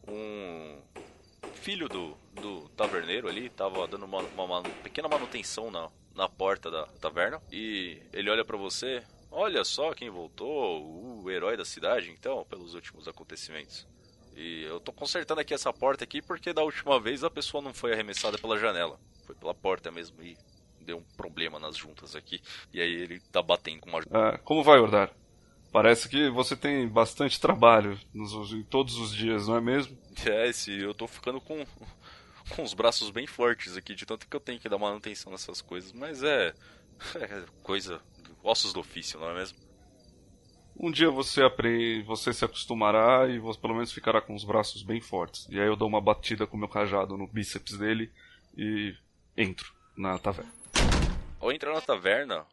um filho do, do taverneiro ali, estava dando uma, uma, uma, pequena manutenção na, na porta da taverna e ele olha para você, olha só quem voltou, o herói da cidade, então, pelos últimos acontecimentos. E eu tô consertando aqui essa porta aqui porque da última vez a pessoa não foi arremessada pela janela. Foi pela porta mesmo e deu um problema nas juntas aqui. E aí ele tá batendo com uma. Ah, como vai, Ordar? Parece que você tem bastante trabalho nos, todos os dias, não é mesmo? É, esse, eu tô ficando com, com os braços bem fortes aqui, de tanto que eu tenho que dar manutenção nessas coisas. Mas é, é coisa, ossos do ofício, não é mesmo? Um dia você aprende, você se acostumará e você pelo menos ficará com os braços bem fortes. E aí eu dou uma batida com meu cajado no bíceps dele e entro na taverna. Ao entrar na taverna,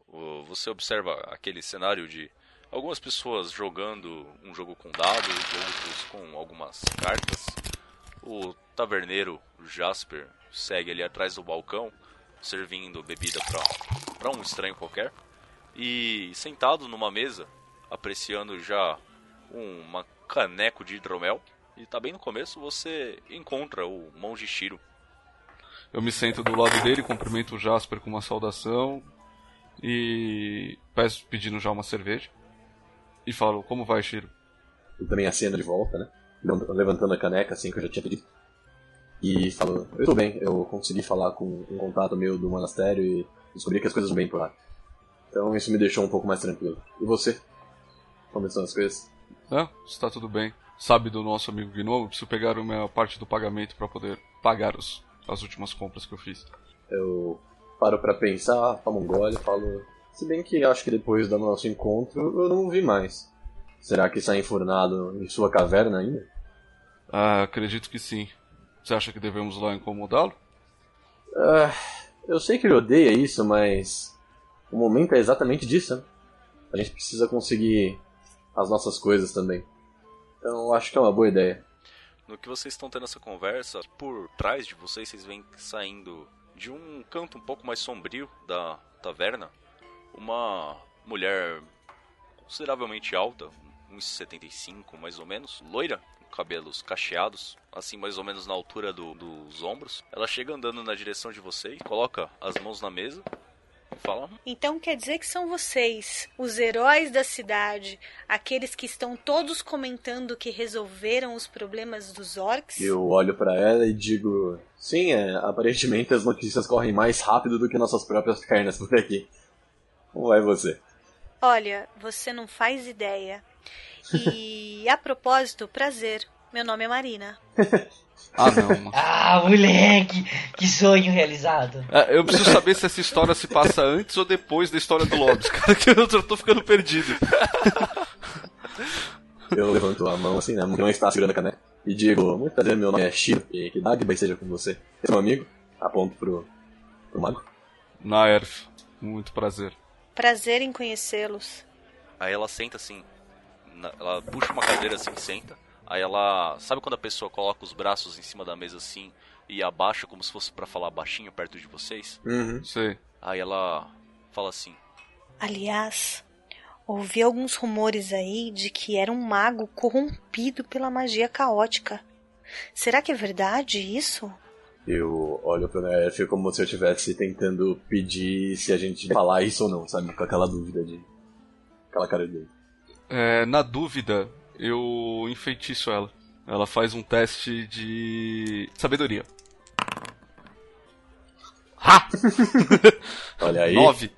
você observa aquele cenário de algumas pessoas jogando um jogo com dados, outros com algumas cartas. O taverneiro Jasper segue ali atrás do balcão, servindo bebida para um estranho qualquer. E sentado numa mesa, apreciando já uma caneco de hidromel. E tá bem no começo, você encontra o monge Shiro. Eu me sento do lado dele, cumprimento o Jasper com uma saudação e peço pedindo já uma cerveja. E falo, como vai, Shiro? Eu também acendo de volta, né? Levantando a caneca, assim, que eu já tinha pedido. E falo, eu tô bem, eu consegui falar com um contato meu do monastério e descobri que as coisas vão bem por lá. Então isso me deixou um pouco mais tranquilo. E você? Como estão as coisas? Ah, está tudo bem. Sabe do nosso amigo Gnomo? Preciso pegar a minha parte do pagamento para poder pagar os, as últimas compras que eu fiz. Eu paro para pensar, tomo um gole e falo. Se bem que acho que depois do nosso encontro eu não o vi mais. Será que está enfurnado em sua caverna ainda? Ah, acredito que sim. Você acha que devemos lá incomodá-lo? Ah, eu sei que ele odeia isso, mas o momento é exatamente disso, né? A gente precisa conseguir as nossas coisas também. Então acho que é uma boa ideia. No que vocês estão tendo essa conversa, por trás de vocês, vocês vêm saindo de um canto um pouco mais sombrio da taverna uma mulher consideravelmente alta, uns 75 mais ou menos, loira, com cabelos cacheados, assim mais ou menos na altura do, dos ombros. Ela chega andando na direção de vocês, coloca as mãos na mesa Fala. Então quer dizer que são vocês, os heróis da cidade, aqueles que estão todos comentando que resolveram os problemas dos orcs? Eu olho para ela e digo: sim, é, aparentemente as notícias correm mais rápido do que nossas próprias pernas por aqui. Como vai você? Olha, você não faz ideia. E a propósito, prazer. Meu nome é Marina. Ah, não. ah, moleque! Que sonho realizado. É, eu preciso saber se essa história se passa antes ou depois da história do Lobos, cara, que eu tô ficando perdido. Eu levanto a mão assim, né? Não está segurando a caneca. E digo, muito prazer, meu nome é Shiro, e que Dagba seja com você. Esse é meu amigo, aponto pro, pro mago. Naerf, muito prazer. Prazer em conhecê-los. Aí ela senta assim, ela puxa uma cadeira assim, senta. Aí ela. Sabe quando a pessoa coloca os braços em cima da mesa assim e abaixa como se fosse para falar baixinho perto de vocês? Uhum. Sei. Aí ela fala assim: Aliás, ouvi alguns rumores aí de que era um mago corrompido pela magia caótica. Será que é verdade isso? Eu olho pro Nerf como se eu estivesse tentando pedir se a gente falar isso ou não, sabe? Com aquela dúvida de. aquela cara dele. É, na dúvida, eu enfeitiço ela. Ela faz um teste de sabedoria. Ha! Olha aí. Nove.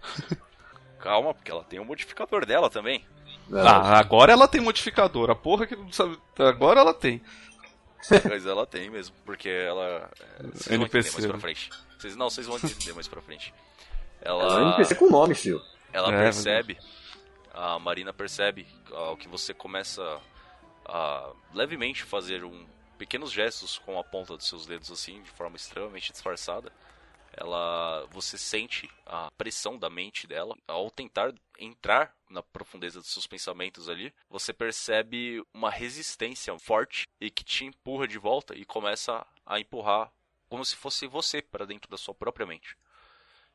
Calma, porque ela tem o um modificador dela também. Ah, agora ela tem modificador. A porra que não sabe. Agora ela tem. Mas ela tem mesmo, porque ela. É, vocês NPC, vão entender mais pra né? frente. Vocês, não, vocês vão entender mais pra frente. Ela. Ela é um NPC com nome, filho. Ela é, percebe a Marina percebe ao que você começa a levemente fazer um pequenos gestos com a ponta dos seus dedos assim, de forma extremamente disfarçada. Ela, você sente a pressão da mente dela ao tentar entrar na profundeza dos seus pensamentos ali. Você percebe uma resistência forte e que te empurra de volta e começa a empurrar como se fosse você para dentro da sua própria mente.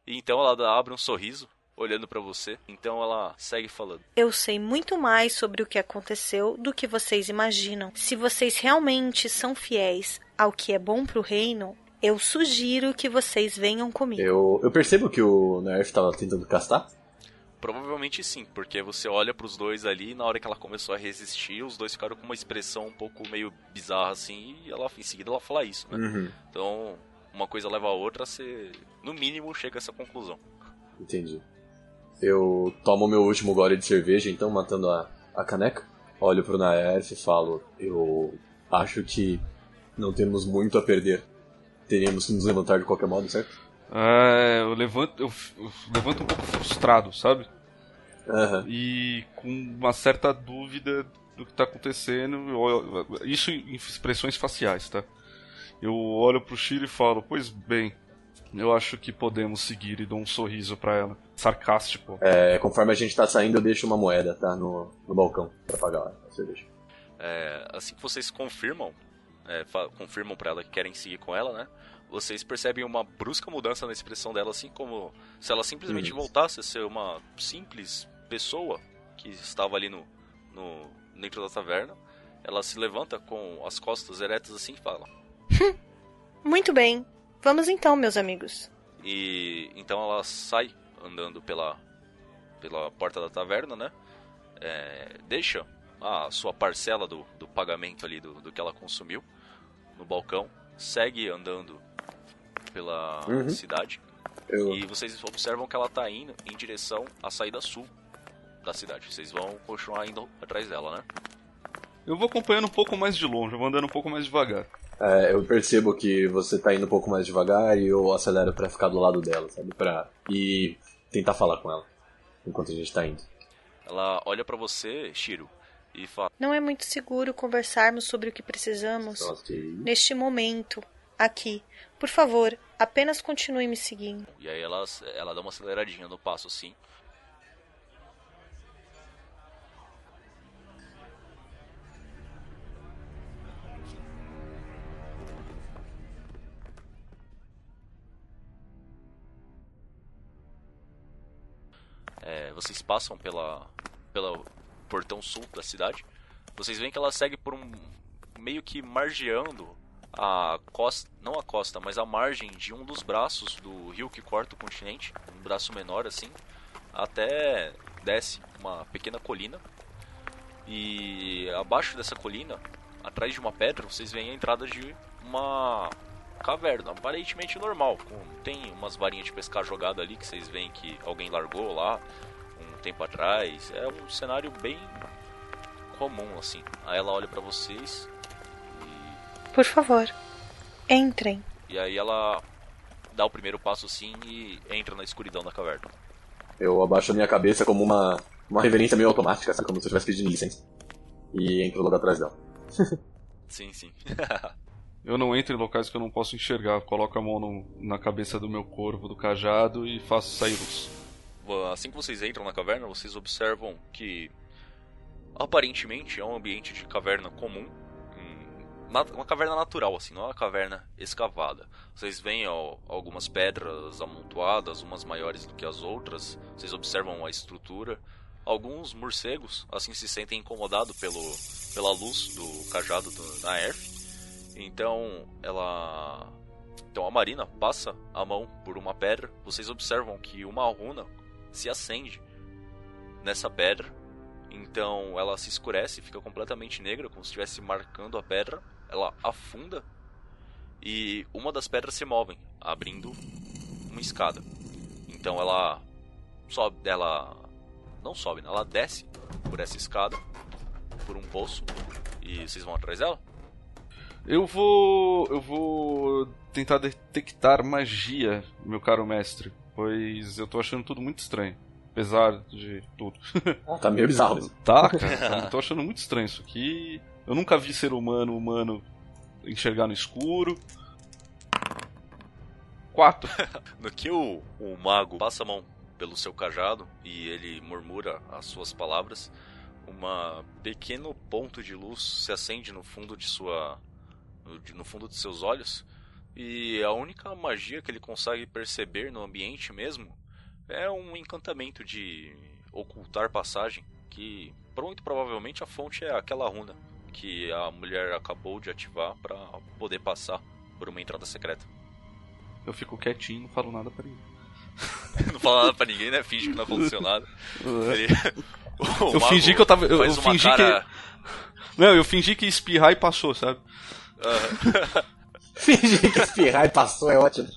E então ela abre um sorriso olhando para você. Então ela segue falando. Eu sei muito mais sobre o que aconteceu do que vocês imaginam. Se vocês realmente são fiéis ao que é bom pro reino, eu sugiro que vocês venham comigo. Eu, eu percebo que o Nerf estava tentando castar. Provavelmente sim, porque você olha pros dois ali e na hora que ela começou a resistir, os dois ficaram com uma expressão um pouco meio bizarra assim, e ela em seguida ela fala isso, né? Uhum. Então, uma coisa leva a outra, você no mínimo chega a essa conclusão. Entendi. Eu tomo meu último gole de cerveja, então, matando a, a caneca. Olho pro Naerf e falo: Eu acho que não temos muito a perder. Teríamos que nos levantar de qualquer modo, certo? É, eu levanto, eu, eu levanto um pouco frustrado, sabe? Aham. E com uma certa dúvida do que tá acontecendo. eu- isso em expressões faciais, tá? Eu olho pro Shiro e falo: Pois bem, eu acho que podemos seguir e dou um sorriso pra ela. Sarcástico. É, conforme a gente tá saindo, eu deixo uma moeda, tá? No, no balcão pra pagar a cerveja. É, assim que vocês confirmam, é, confirmam pra ela que querem seguir com ela, né? Vocês percebem uma brusca mudança na expressão dela, assim como se ela simplesmente Isso. voltasse a ser uma simples pessoa que estava ali no, no dentro da taverna. Ela se levanta com as costas eretas assim e fala. Muito bem. Vamos então, meus amigos. E então ela sai andando pela, pela porta da taverna, né? É, deixa a sua parcela do, do pagamento ali do, do que ela consumiu no balcão, segue andando pela Uhum. cidade Eu, e vocês observam que ela tá indo em direção à saída sul da cidade. Vocês vão continuar indo atrás dela, né? Eu vou acompanhando um pouco mais de longe, eu vou andando um pouco mais devagar. é, eu percebo que você tá indo um pouco mais devagar e eu acelero pra ficar do lado dela, sabe? Pra ir tentar falar com ela enquanto a gente tá indo. Ela olha pra você, Shiro, e fala: Não é muito seguro conversarmos sobre o que precisamos neste momento, aqui. Por favor, apenas continue me seguindo. E aí ela, ela dá uma aceleradinha no passo assim. É, vocês passam pela pelo portão sul da cidade. Vocês veem que ela segue por um meio que margeando a costa, não a costa, mas a margem de um dos braços do rio que corta o continente, um braço menor assim, até desce uma pequena colina. E abaixo dessa colina, atrás de uma pedra, vocês veem a entrada de uma caverna, aparentemente normal. com- tem umas varinhas de pescar jogada ali que vocês veem que alguém largou lá tempo atrás. É um cenário bem comum assim. Aí ela olha pra vocês e Por favor, entrem. E aí ela dá o primeiro passo assim e entra na escuridão da caverna. Eu abaixo a minha cabeça como uma, uma reverência meio automática, sabe? Como se eu estivesse pedindo licença. E entro logo atrás dela. Sim, sim. Eu não entro em locais que eu não posso enxergar. Coloco a mão no- na cabeça do meu corvo, do cajado e faço sair luz. Assim que vocês entram na caverna, vocês observam que aparentemente é um ambiente de caverna comum. hum, Uma caverna natural, assim, não é uma caverna escavada. Vocês veem ó, algumas pedras amontoadas, umas maiores do que as outras. Vocês observam a estrutura. Alguns morcegos, assim, se sentem incomodados pelo, pela luz do cajado do, da Erf. Então, ela. Então a Marina passa a mão por uma pedra. Vocês observam que uma runa se acende nessa pedra. Então ela se escurece, fica completamente negra, como se estivesse marcando a pedra. Ela afunda e uma das pedras se move, abrindo uma escada. Então ela sobe, ela não sobe, né? ela desce por essa escada, por um poço e vocês vão atrás dela. Eu vou. Eu vou tentar detectar magia, meu caro mestre. Pois eu tô achando tudo muito estranho. Apesar de tudo. Tá meio bizarro. Tá, cara, eu tô achando muito estranho isso aqui. Eu nunca vi ser humano, humano, enxergar no escuro. Quatro. No que o, o mago passa a mão pelo seu cajado e ele murmura as suas palavras, uma pequeno ponto de luz se acende no fundo de sua no, de- no fundo de seus olhos e a única magia que ele consegue perceber no ambiente mesmo é um encantamento de ocultar passagem que muito provavelmente a fonte é aquela runa que a mulher acabou de ativar para poder passar por uma entrada secreta. Eu fico quietinho, não falo nada pra ele. não fala nada pra ninguém, né? Finge que não aconteceu nada. Ele... eu fingi que eu tava. Eu, eu fingi cara... que. Não, eu fingi que espirrar e passou, sabe? Uh... Fingir que espirrar e passou é ótimo.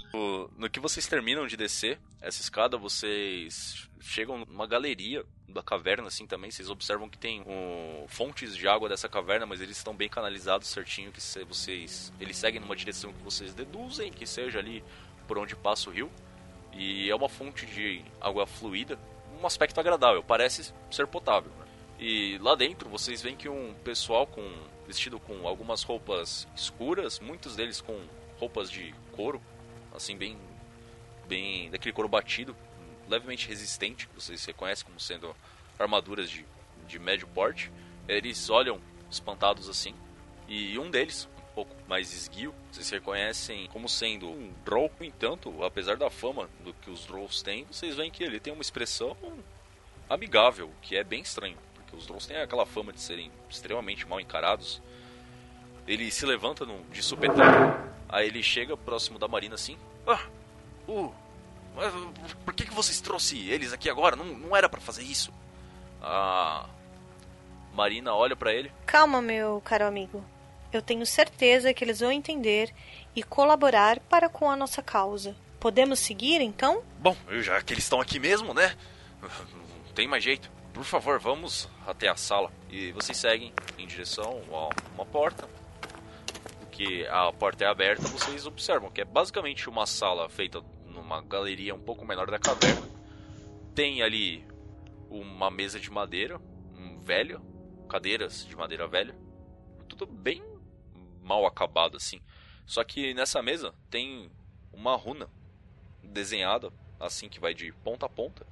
No que vocês terminam de descer essa escada, vocês chegam numa galeria da caverna, assim também. Vocês observam que tem um, fontes de água dessa caverna, mas eles estão bem canalizados certinho. Que se, vocês eles seguem numa direção que vocês deduzem que seja ali por onde passa o rio. E é uma fonte de água fluida, um aspecto agradável, parece ser potável. Né? E lá dentro vocês veem que um pessoal com vestido com algumas roupas escuras, muitos deles com roupas de couro, assim bem bem daquele couro batido, levemente resistente, que vocês reconhecem como sendo armaduras de, de médio porte. Eles olham espantados assim, e um deles, um pouco mais esguio, vocês reconhecem como sendo um Drow. No entanto, apesar da fama do que os Drows têm, vocês veem que ele tem uma expressão amigável, que é bem estranho. Os Drons têm aquela fama de serem extremamente mal encarados. Ele se levanta no, de supetão. Aí ele chega próximo da Marina assim. Ah, uh, mas por que, que vocês trouxeram eles aqui agora? Não, não era para fazer isso. A Marina olha para ele. Calma, meu caro amigo. Eu tenho certeza que eles vão entender e colaborar para com a nossa causa. Podemos seguir então? Bom, já que eles estão aqui mesmo, né? Não tem mais jeito por favor, vamos até a sala. E vocês seguem em direção a uma porta. Que a porta é aberta, vocês observam que é basicamente uma sala feita numa galeria um pouco menor da caverna. Tem ali uma mesa de madeira, um velho, cadeiras de madeira velha. Tudo bem mal acabado assim. Só que nessa mesa tem uma runa desenhada assim que vai de ponta a ponta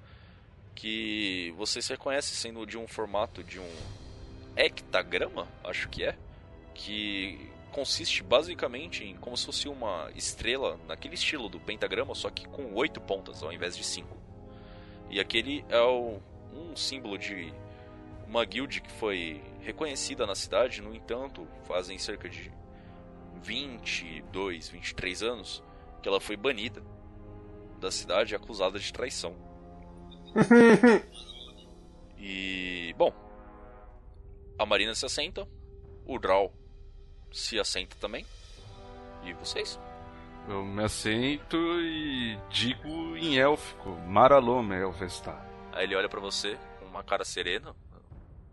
que você se reconhece sendo de um formato de um hectagrama, acho que é, que consiste basicamente em como se fosse uma estrela naquele estilo do pentagrama, só que com oito pontas ao invés de cinco. E aquele é o, um símbolo de uma guild que foi reconhecida na cidade, no entanto, fazem cerca de 22, 23 anos que ela foi banida da cidade acusada de traição. e. Bom. A Marina se assenta. O Draw se assenta também. E vocês? Eu me assento e digo em élfico: Maralome Elvestar. Aí ele olha para você com uma cara serena,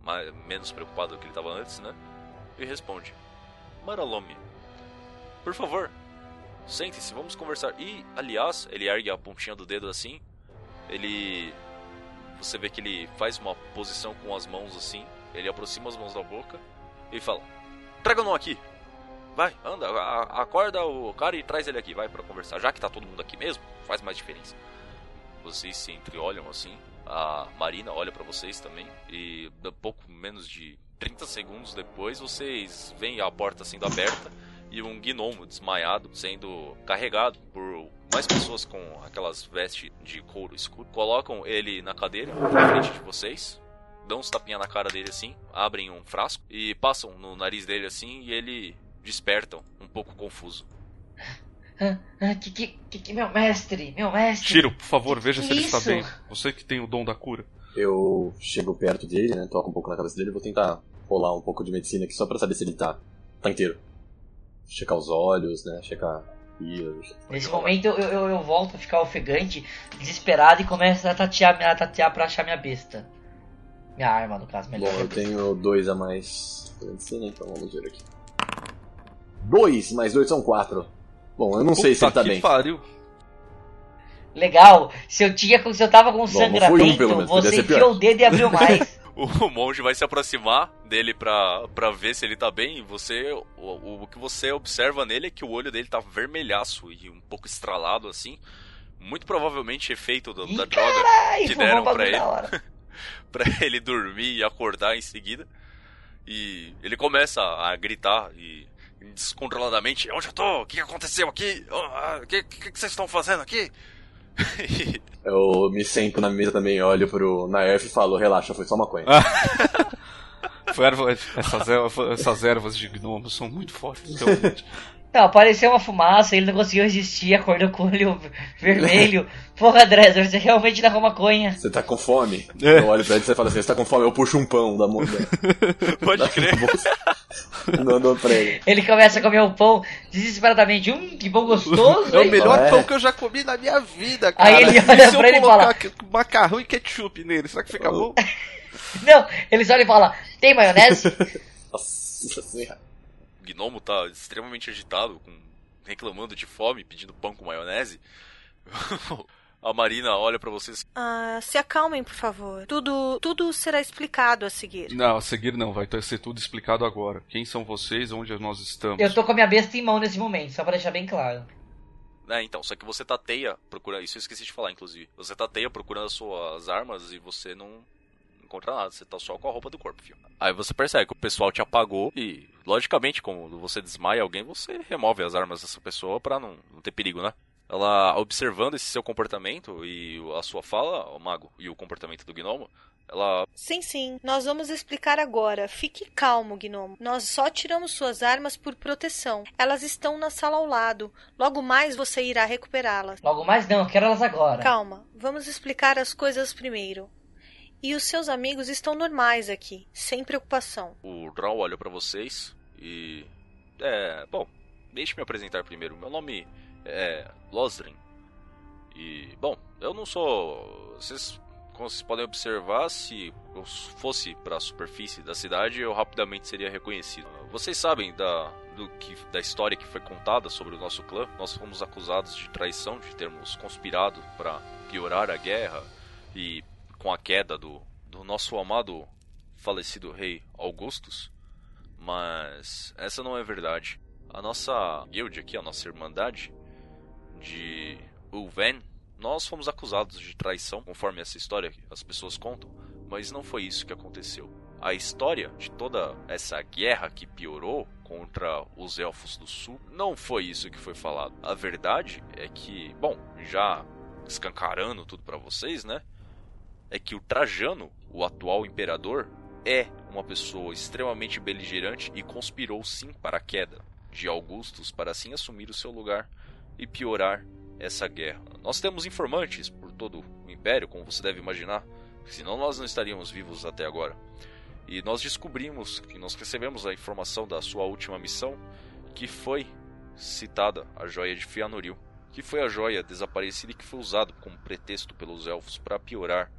mais, menos preocupado do que ele estava antes, né? E responde: Maralome, por favor, sente-se, vamos conversar. E, aliás, ele ergue a pontinha do dedo assim. Ele você vê que ele faz uma posição com as mãos assim. Ele aproxima as mãos da boca e fala: Traga não aqui. Vai, anda, acorda o cara e traz ele aqui, vai para conversar. Já que tá todo mundo aqui mesmo, faz mais diferença. Vocês se entreolham assim. A Marina olha para vocês também. E pouco menos de 30 segundos depois, vocês veem a porta sendo aberta e um gnomo desmaiado sendo carregado por mais pessoas com aquelas vestes de couro escuro. Colocam ele na cadeira, na frente de vocês, dão uns tapinha na cara dele assim, abrem um frasco e passam no nariz dele assim e ele despertam, um pouco confuso. Ah, ah, que, que, que, meu mestre, meu mestre. Tiro, por favor, que veja que se ele está bem. Você que tem o dom da cura. Eu chego perto dele, né? Toco um pouco na cabeça dele, vou tentar rolar um pouco de medicina aqui só pra saber se ele tá, tá inteiro. Checar os olhos, né? Checar Nesse momento eu, eu, eu, volto a ficar ofegante, desesperado e começo a tatear, a tatear pra achar minha besta. Minha arma, no caso, melhor. Bom, eu tenho dois a mais. Então vamos ver aqui. Dois, mais dois são quatro. Bom, eu não Puta sei se ele tá bem. Pariu. Legal, se eu tinha se eu tava com Bom, sangramento, um, você enfiou o dedo e abriu mais. o monge vai se aproximar dele pra, pra ver se ele tá bem. E você. O, o que você observa nele é que o olho dele tá vermelhaço e um pouco estralado assim. Muito provavelmente efeito do, da droga carai, que deram pra ele. pra ele dormir e acordar em seguida. E ele começa a gritar e descontroladamente: Onde eu tô? O que aconteceu aqui? O que, que, que vocês estão fazendo aqui? eu me sento na mesa também, olho pro Naerf e falo, relaxa, foi só maconha. essas, ervas, essas ervas de gnomos são muito fortes, realmente. Não, apareceu uma fumaça, ele não conseguiu resistir, acordou com o olho vermelho. Porra, Dresser, você realmente tá com maconha. Você tá com fome? É. Eu olho pra ele e você fala assim, você tá com fome? Eu puxo um pão da mão dele. Pode crer. Não dou pra ele. Ele começa a comer o pão desesperadamente. Hum, que pão gostoso. É o melhor É. pão que eu já comi na minha vida, cara. Aí ele E olha se eu pra ele e colocar fala- que- macarrão e ketchup nele, será que fica bom? Não, ele só olha e fala, tem maionese? Nossa senhora. O gnomo tá extremamente agitado, com- reclamando de fome, pedindo pão com maionese. A Marina olha pra vocês. Ah, se acalmem, por favor. Tudo, tudo será explicado a seguir. Não, a seguir não, vai ter- ser tudo explicado agora. Quem são vocês, onde nós estamos? Eu tô com a minha besta em mão nesse momento, só pra deixar bem claro. É, então, só que você tateia procurando. Isso eu esqueci de falar, inclusive. Você tateia procurando as suas armas e você não encontra nada. Você tá só com a roupa do corpo, filho. Aí você percebe que o pessoal te apagou e, logicamente, como você desmaia alguém, você remove as armas dessa pessoa pra não, não ter perigo, né? Ela, observando esse seu comportamento e a sua fala, o mago, e o comportamento do gnomo, ela Sim, sim. Nós vamos explicar agora. Fique calmo, gnomo. Nós só tiramos suas armas por proteção. Elas estão na sala ao lado. Logo mais você irá recuperá-las. Logo mais não, eu quero elas agora. Calma. Vamos explicar as coisas primeiro. E os seus amigos estão normais aqui, sem preocupação. O Draw olha pra vocês e. É. Bom, deixe me apresentar primeiro. Meu nome é Losdrin. E. Bom, eu não sou. Vocês, como vocês podem observar, se eu fosse pra superfície da cidade, eu rapidamente seria reconhecido. Vocês sabem da. Do que, da história que foi contada sobre o nosso clã, nós fomos acusados de traição, de termos conspirado para piorar a guerra e com a queda do, do nosso amado falecido rei Augustus, mas essa não é verdade. A nossa guild aqui, a nossa irmandade de Ulven, nós fomos acusados de traição, conforme essa história que as pessoas contam, mas não foi isso que aconteceu. A história de toda essa guerra que piorou contra os elfos do sul não foi isso que foi falado. A verdade é que, bom, já escancarando tudo pra vocês, né? É que o Trajano, o atual imperador, é uma pessoa extremamente beligerante e conspirou sim para a queda de Augustus para assim assumir o seu lugar e piorar essa guerra. Nós temos informantes por todo o império, como você deve imaginar, senão nós não estaríamos vivos até agora. E nós descobrimos que nós recebemos a informação da sua última missão, que foi citada a joia de Fianoril, que foi a joia desaparecida e que foi usado como pretexto pelos elfos para piorar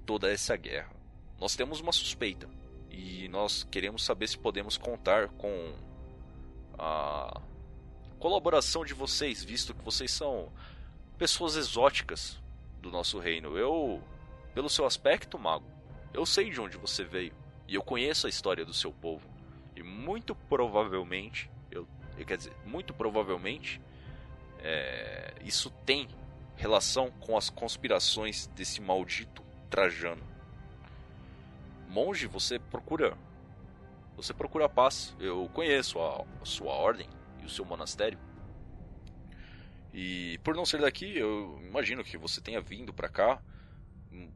toda essa guerra. Nós temos uma suspeita e nós queremos saber se podemos contar com a colaboração de vocês, visto que vocês são pessoas exóticas do nosso reino. Eu, pelo seu aspecto, mago, eu sei de onde você veio e eu conheço a história do seu povo. E muito provavelmente, eu, quer dizer, muito provavelmente, é, isso tem relação com as conspirações desse maldito Trajano. Monge, você procura. Você procura paz. Eu conheço a, a sua ordem e o seu monastério. E por não ser daqui, eu imagino que você tenha vindo para cá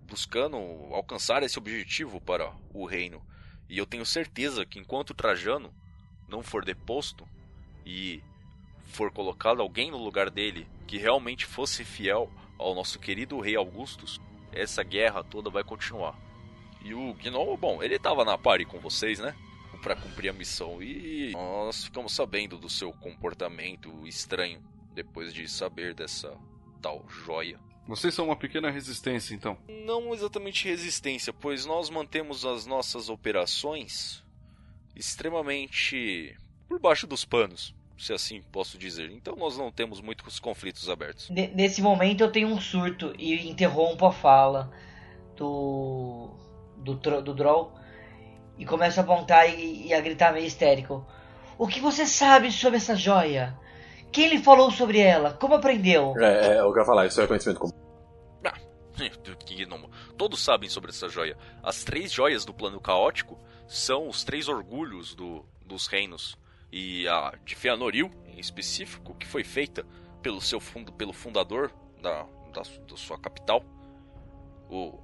buscando alcançar esse objetivo para o reino. E eu tenho certeza que enquanto Trajano não for deposto e for colocado alguém no lugar dele que realmente fosse fiel ao nosso querido rei Augustus, essa guerra toda vai continuar. E o Gnomo, bom, ele tava na party com vocês, né? Pra cumprir a missão. E nós ficamos sabendo do seu comportamento estranho depois de saber dessa tal joia. Vocês são uma pequena resistência, então. Não exatamente resistência, pois nós mantemos as nossas operações extremamente por baixo dos panos, se assim posso dizer. Então nós não temos muitos conflitos abertos. Ne- Nesse momento eu tenho um surto e interrompo a fala do do, do Droll e começo a apontar e, e a gritar meio histérico. O que você sabe sobre essa joia? Quem lhe falou sobre ela? Como aprendeu? É, é, eu quero falar, isso é conhecimento comum. Que gnomo. Todos sabem sobre essa joia. As três joias do plano caótico são os três orgulhos do, dos reinos. E a de Feanoril, em específico, que foi feita pelo seu fundo, pelo fundador da, da, da sua capital, o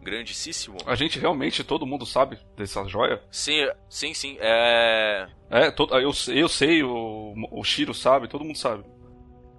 grandíssimo. A gente realmente, todo mundo sabe dessa joia? Sim, sim, sim. É. É, todo, eu, eu sei, o, o Shiro sabe, todo mundo sabe.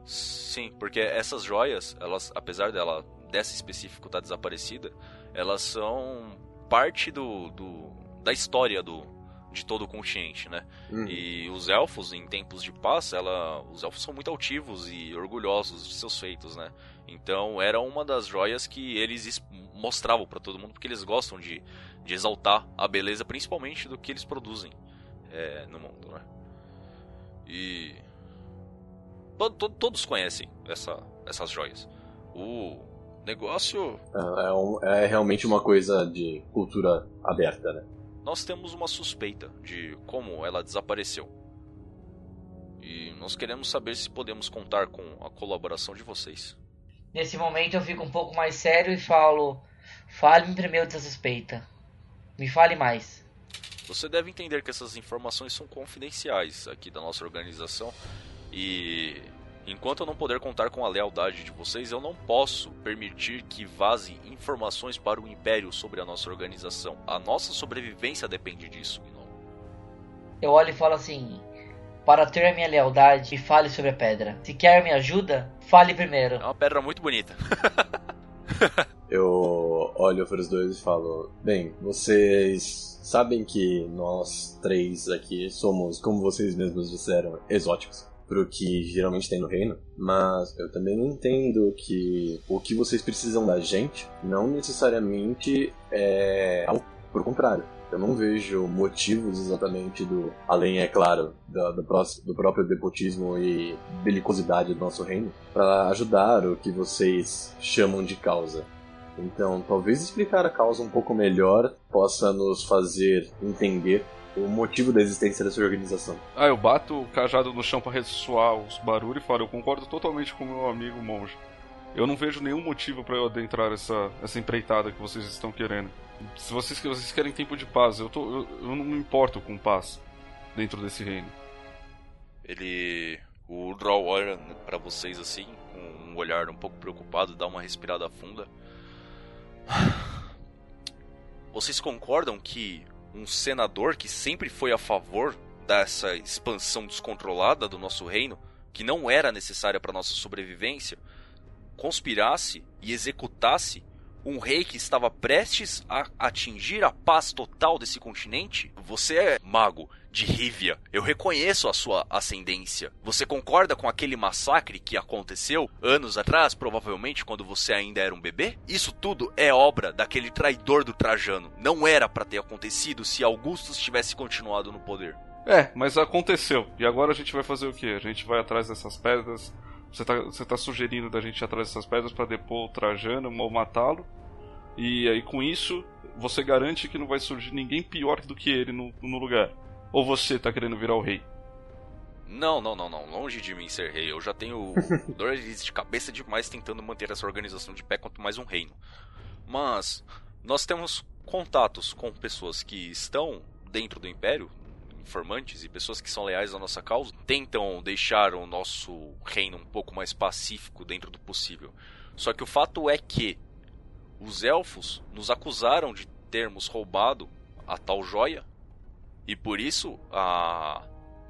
Sim, porque essas joias, elas, apesar dela, dessa específico estar tá desaparecida, elas são parte do, do da história do, de todo o continente, né? Uhum. E os elfos, em tempos de paz, ela, os elfos são muito altivos e orgulhosos de seus feitos, né? Então era uma das joias que eles mostravam para todo mundo, porque eles gostam de, de exaltar a beleza, principalmente do que eles produzem é, no mundo, né? E todos conhecem essa, essas joias. O negócio é, é, um, é realmente uma coisa de cultura aberta, né? Nós temos uma suspeita de como ela desapareceu. E nós queremos saber se podemos contar com a colaboração de vocês. Nesse momento eu fico um pouco mais sério e falo: fale-me primeiro dessa suspeita. Me fale mais. Você deve entender que essas informações são confidenciais aqui da nossa organização e Enquanto eu não puder contar com a lealdade de vocês, eu não posso permitir que vazem informações para o Império sobre a nossa organização. A nossa sobrevivência depende disso, Gnome. Eu olho e falo assim: para ter a minha lealdade, me fale sobre a pedra. Se quer me ajuda, fale primeiro. É uma pedra muito bonita. eu olho para os dois e falo: Bem, vocês sabem que nós três aqui somos, como vocês mesmos disseram, exóticos pro que geralmente tem no reino, mas eu também entendo que o que vocês precisam da gente não necessariamente é algo por contrário. Eu não vejo motivos exatamente do, além, é claro, do, do, do próprio depotismo e belicosidade do nosso reino, para ajudar o que vocês chamam de causa. Então, talvez explicar a causa um pouco melhor possa nos fazer entender o motivo da existência dessa organização. Ah, eu bato o cajado no chão para ressoar os barulhos e falo, eu concordo totalmente com meu amigo monge. Eu não vejo nenhum motivo para eu adentrar essa, essa empreitada que vocês estão querendo. Se vocês, vocês querem tempo de paz, eu, tô, eu, eu não me importo com paz dentro desse reino. Ele. O Draw olha para vocês assim, com um olhar um pouco preocupado, dá uma respirada funda. Vocês concordam que um senador que sempre foi a favor dessa expansão descontrolada do nosso reino, que não era necessária para nossa sobrevivência, conspirasse e executasse um rei que estava prestes a atingir a paz total desse continente? Você é mago de Rivia. Eu reconheço a sua ascendência. Você concorda com aquele massacre que aconteceu anos atrás, provavelmente quando você ainda era um bebê? Isso tudo é obra daquele traidor do Trajano. Não era para ter acontecido se Augustus tivesse continuado no poder. É, mas aconteceu. E agora a gente vai fazer o quê? A gente vai atrás dessas pedras você está você tá sugerindo da gente ir atrás dessas pedras para depor o Trajano ou matá-lo. E aí com isso, você garante que não vai surgir ninguém pior do que ele no, no lugar. Ou você está querendo virar o rei? Não, não, não, não. Longe de mim ser rei. Eu já tenho dores de cabeça demais tentando manter essa organização de pé quanto mais um reino. Mas nós temos contatos com pessoas que estão dentro do império, informantes e pessoas que são leais à nossa causa tentam deixar o nosso reino um pouco mais pacífico dentro do possível. Só que o fato é que os elfos nos acusaram de termos roubado a tal joia e por isso a...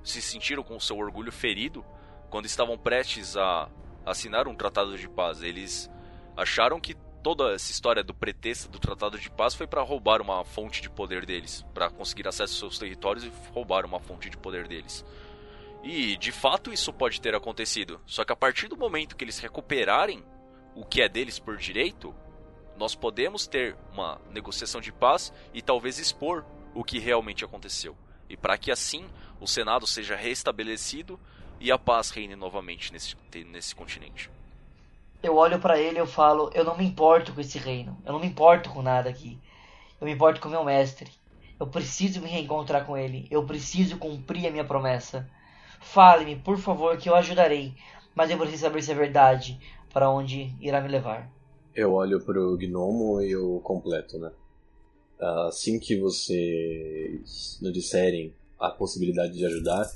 se sentiram com seu orgulho ferido quando estavam prestes a assinar um tratado de paz. Eles acharam que toda essa história do pretexto do Tratado de Paz foi para roubar uma fonte de poder deles, para conseguir acesso aos seus territórios e roubar uma fonte de poder deles. E de fato isso pode ter acontecido. Só que a partir do momento que eles recuperarem o que é deles por direito, nós podemos ter uma negociação de paz e talvez expor o que realmente aconteceu. E para que assim o Senado seja restabelecido e a paz reine novamente nesse, nesse continente eu olho para ele e eu falo, eu não me importo com esse reino. Eu não me importo com nada aqui. Eu me importo com meu mestre. Eu preciso me reencontrar com ele. Eu preciso cumprir a minha promessa. Fale-me, por favor, que eu ajudarei. Mas eu preciso saber se é verdade para onde irá me levar. Eu olho pro gnomo e eu completo, né? Assim que vocês nos disserem a possibilidade de ajudar,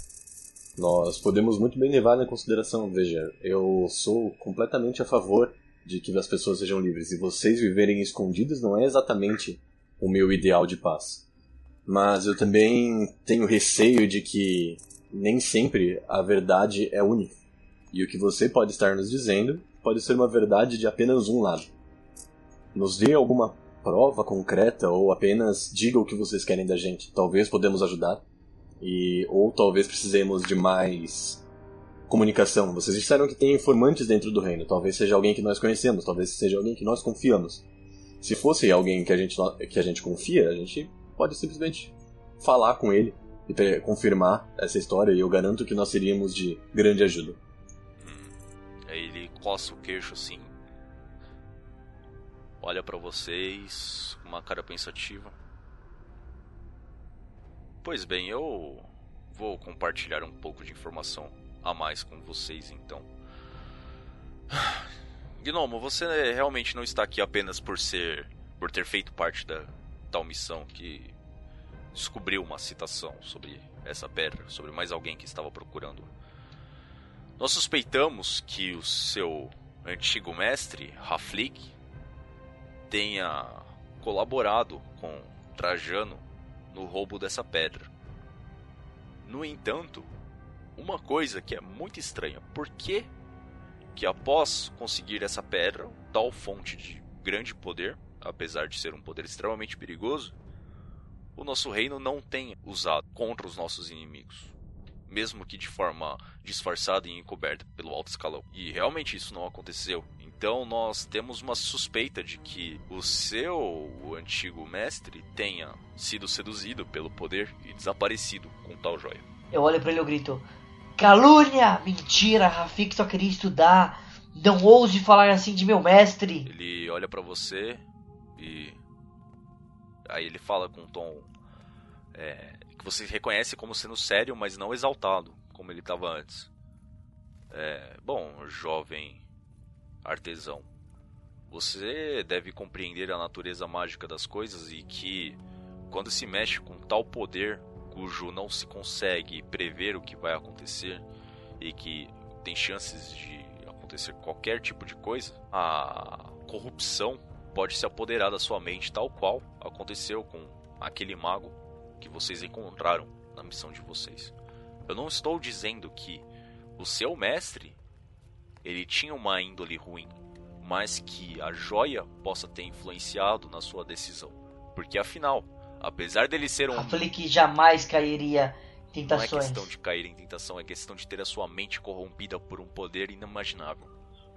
nós podemos muito bem levar em consideração, veja, eu sou completamente a favor de que as pessoas sejam livres e vocês viverem escondidos não é exatamente o meu ideal de paz. Mas eu também tenho receio de que nem sempre a verdade é única. E o que você pode estar nos dizendo pode ser uma verdade de apenas um lado. Nos dê alguma prova concreta ou apenas diga o que vocês querem da gente. Talvez podemos ajudar. E ou talvez precisemos de mais comunicação. Vocês disseram que tem informantes dentro do reino. Talvez seja alguém que nós conhecemos, talvez seja alguém que nós confiamos. Se fosse alguém que a gente que a gente confia, a gente pode simplesmente falar com ele e confirmar essa história e eu garanto que nós seríamos de grande ajuda. Hum. Aí ele coça o queixo assim. Olha para vocês com uma cara pensativa. Pois bem, eu vou compartilhar um pouco de informação a mais com vocês então. Gnomo, você realmente não está aqui apenas por ser. por ter feito parte da tal missão que descobriu uma citação sobre essa pedra, sobre mais alguém que estava procurando. Nós suspeitamos que o seu antigo mestre, Raflik, tenha colaborado com Trajano no roubo dessa pedra. No entanto, uma coisa que é muito estranha. Por que que após conseguir essa pedra, tal fonte de grande poder, apesar de ser um poder extremamente perigoso, o nosso reino não tenha usado contra os nossos inimigos, mesmo que de forma disfarçada e encoberta pelo alto escalão. E realmente isso não aconteceu. Então nós temos uma suspeita de que o seu antigo mestre tenha sido seduzido pelo poder e desaparecido com tal joia. Eu olho para ele e grito: Calúnia! Mentira! Rafik só queria estudar. Não ouse falar assim de meu mestre. Ele olha para você e. Aí ele fala com um tom. É, que você reconhece como sendo sério, mas não exaltado, como ele estava antes. É, bom, jovem artesão, você deve compreender a natureza mágica das coisas e que, quando se mexe com tal poder, cujo não se consegue prever o que vai acontecer e que tem chances de acontecer qualquer tipo de coisa, a corrupção pode se apoderar da sua mente, tal qual aconteceu com aquele mago que vocês encontraram na missão de vocês. Eu não estou dizendo que o seu mestre ele tinha uma índole ruim, mas que a joia possa ter influenciado na sua decisão, porque afinal Apesar dele ser um. Eu falei que jamais cairia em tentações. Não é questão de cair em tentação, é questão de ter a sua mente corrompida por um poder inimaginável.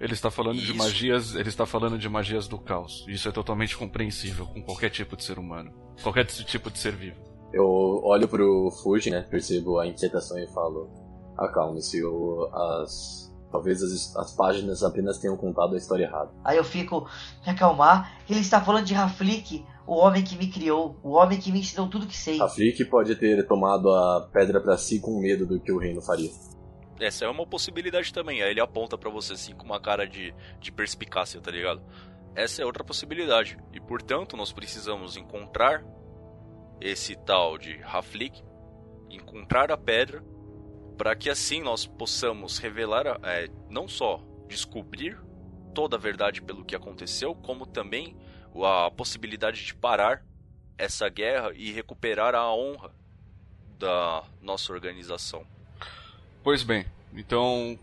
Ele está falando Isso. de magias, ele está falando de magias do caos. Isso é totalmente compreensível com qualquer tipo de ser humano, qualquer tipo de ser vivo. Eu olho pro Fuji, né, percebo a inquietação e falo: acalme-se, as Talvez as, as, páginas apenas tenham contado a história errada. Aí eu fico me acalmar. Ele está falando de Raflik, o homem que me criou, o homem que me ensinou tudo que sei. Raflik pode ter tomado a pedra para si com medo do que o reino faria. Essa é uma possibilidade também. Aí ele aponta para você assim com uma cara de, de perspicácia, tá ligado? Essa é outra possibilidade. E portanto, nós precisamos encontrar esse tal de Raflik, encontrar a pedra para que assim nós possamos revelar, é, não só descobrir toda a verdade pelo que aconteceu, como também a possibilidade de parar essa guerra e recuperar a honra da nossa organização. Pois bem, então,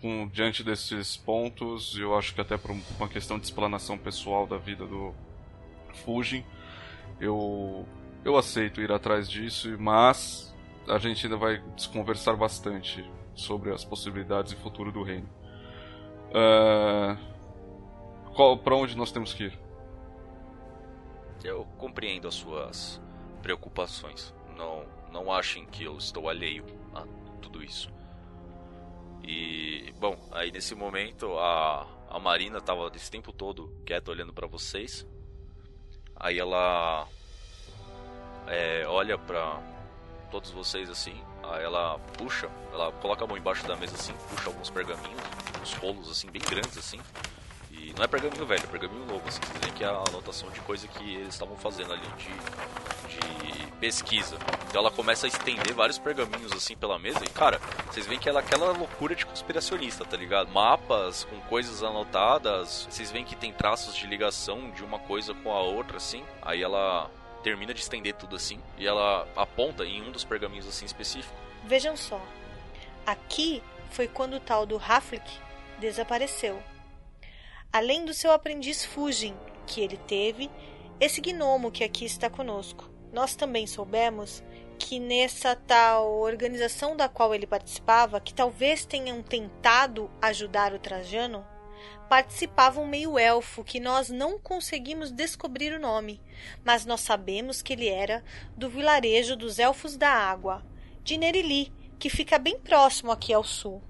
com, diante desses pontos, eu acho que até por uma questão de explanação pessoal da vida do Fujin, eu, eu aceito ir atrás disso, mas a gente ainda vai conversar bastante sobre as possibilidades e futuro do reino. Uh, para onde nós temos que ir? Eu compreendo as suas preocupações. Não, não achem que eu estou alheio a tudo isso. E, bom, aí nesse momento a, a Marina estava esse tempo todo quieta olhando para vocês. Aí ela é, olha para todos vocês assim. Aí ela puxa, ela coloca a mão embaixo da mesa assim, puxa alguns pergaminhos, uns rolos assim bem grandes assim, E não é pergaminho velho, é pergaminho novo, assim, vocês veem que é a anotação de coisa que eles estavam fazendo ali de, de pesquisa. Então ela começa a estender vários pergaminhos assim pela mesa e, cara, vocês veem que ela é aquela loucura de conspiracionista, tá ligado? Mapas com coisas anotadas, vocês veem que tem traços de ligação de uma coisa com a outra, assim. Aí ela termina de estender tudo assim e ela aponta em um dos pergaminhos assim específico. Vejam só. Aqui foi quando o tal do Haflik desapareceu. Além do seu aprendiz Fujin, que ele teve, esse gnomo que aqui está conosco. Nós também soubemos que nessa tal organização da qual ele participava, que talvez tenham tentado ajudar o Trajano, participava um meio-elfo que nós não conseguimos descobrir o nome, mas nós sabemos que ele era do vilarejo dos Elfos da Água, de Nerili, que fica bem próximo aqui ao sul.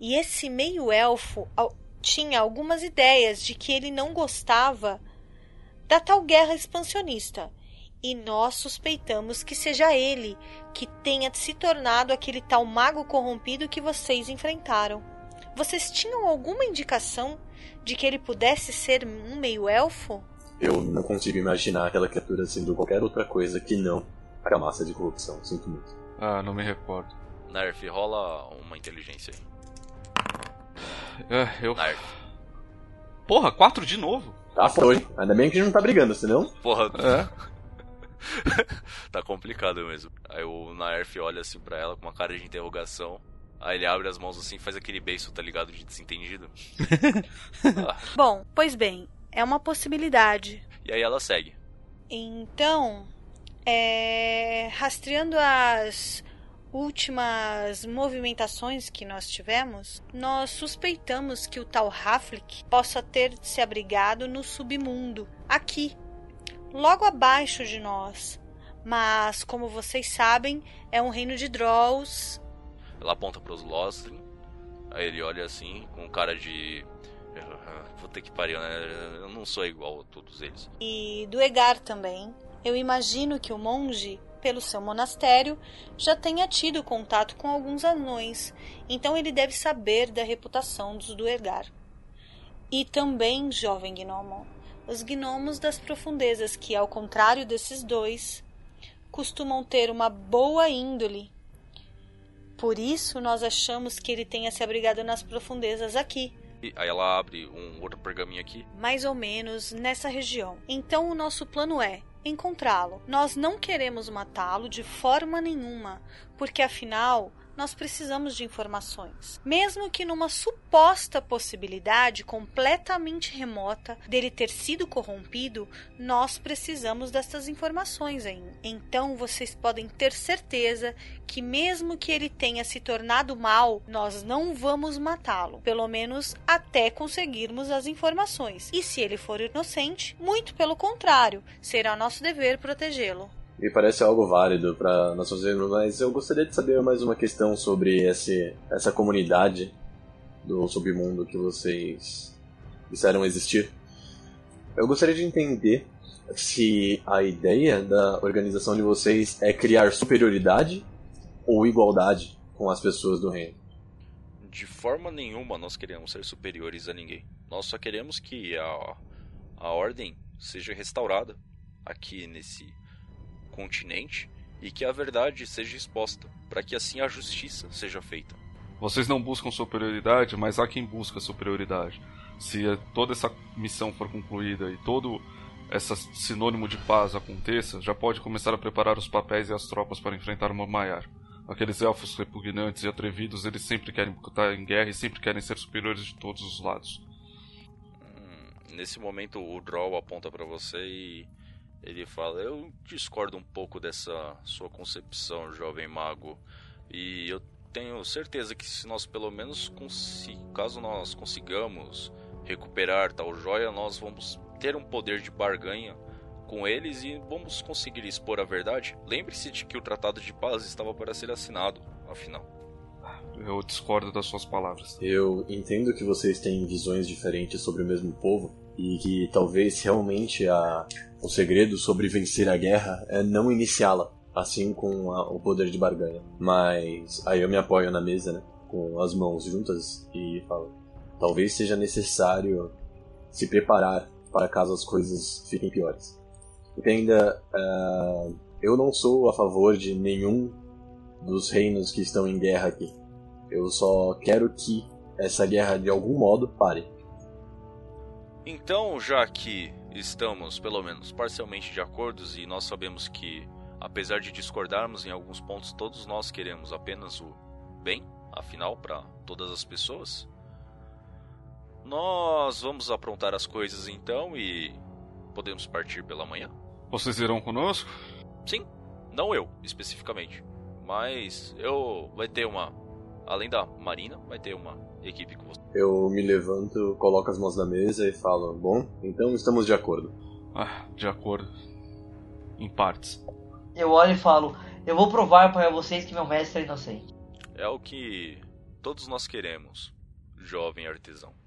E esse meio-elfo tinha algumas ideias de que ele não gostava da tal guerra expansionista. E nós suspeitamos que seja ele que tenha se tornado aquele tal mago corrompido que vocês enfrentaram. Vocês tinham alguma indicação de que ele pudesse ser um meio-elfo? Eu não consigo imaginar aquela criatura sendo qualquer outra coisa que não a massa de corrupção. Sinto muito. Ah, não me recordo. Nerf, rola uma inteligência aí. É, eu. Nerf. Porra, quatro de novo? Tá, foi. Ainda bem que a gente não tá brigando, senão. Porra, É. tá complicado mesmo. Aí o Nerf olha assim pra ela com uma cara de interrogação. Aí ele abre as mãos assim e faz aquele beijo, tá ligado? De desentendido. Ah, Bom, pois bem, é uma possibilidade. e aí ela segue. Então, é, rastreando as últimas movimentações que nós tivemos, nós suspeitamos que o tal Haflik possa ter se abrigado no submundo, aqui, logo abaixo de nós. Mas, como vocês sabem, é um reino de Drolls. Ela aponta pros Lostrin. Aí ele olha assim, com cara de. Puta que pariu, né? Eu não sou igual a todos eles. e do Egar também. Eu imagino que o monge, pelo seu monastério, já tenha tido contato com alguns anões, então ele deve saber da reputação dos do Egar. E também, jovem gnomo, os gnomos das profundezas, que, ao contrário desses dois, costumam ter uma boa índole. Por isso, nós achamos que ele tenha se abrigado nas profundezas aqui, E aí ela abre um outro pergaminho aqui. mais ou menos nessa região. Então o nosso plano é encontrá-lo. Nós não queremos matá-lo de forma nenhuma, porque afinal nós precisamos de informações. Mesmo que numa suposta possibilidade completamente remota dele ter sido corrompido, nós precisamos dessas informações ainda. Então vocês podem ter certeza que mesmo que ele tenha se tornado mal, nós não vamos matá-lo, pelo menos até conseguirmos as informações. E se ele for inocente, muito pelo contrário, será nosso dever protegê-lo. Me parece algo válido para nós fazermos, mas eu gostaria de saber mais uma questão sobre esse, essa comunidade do submundo que vocês disseram existir. Eu gostaria de entender se a ideia da organização de vocês é criar superioridade ou igualdade com as pessoas do reino. De forma nenhuma nós queremos ser superiores a ninguém. Nós só queremos que a, a ordem seja restaurada aqui nesse continente e que a verdade seja exposta, para que assim a justiça seja feita. Vocês não buscam superioridade, mas há quem busca superioridade. Se eh, toda essa missão for concluída e todo esse sinônimo de paz aconteça, já pode começar a preparar os papéis e as tropas para enfrentar o Maiar. Aqueles elfos repugnantes e atrevidos, eles sempre querem estar em guerra e sempre querem ser superiores de todos os lados. Hum, Nesse momento o Droll aponta para você e ele fala: "Eu discordo um pouco dessa sua concepção, jovem mago, e eu tenho certeza que se nós pelo menos consi caso nós consigamos recuperar tal joia, nós vamos ter um poder de barganha com eles e vamos conseguir expor a verdade. Lembre-se de que o tratado de paz estava para ser assinado, afinal. Eu discordo das suas palavras. Eu entendo que vocês têm visões diferentes sobre o mesmo povo e que talvez realmente a, o segredo sobre vencer a guerra é não iniciá-la, assim com a- o poder de barganha. Mas aí eu me apoio na mesa, né, com as mãos juntas e falo: talvez seja necessário se preparar para caso as coisas fiquem piores. Entenda, uh, eu não sou a favor de nenhum dos reinos que estão em guerra aqui. Eu só quero que essa guerra de algum modo pare. Então, já que estamos pelo menos parcialmente de acordo e nós sabemos que, apesar de discordarmos em alguns pontos, todos nós queremos apenas o bem, afinal, para todas as pessoas, nós vamos aprontar as coisas então e podemos partir pela manhã? Vocês irão conosco? Sim, não eu especificamente, mas eu vai ter uma além da Marina, vai ter uma equipe com você. Eu me levanto, coloco as mãos na mesa e falo: Bom, então estamos de acordo. Ah, de acordo. Em partes. Eu olho e falo: Eu vou provar para vocês que meu mestre é inocente. É o que todos nós queremos, jovem artesão.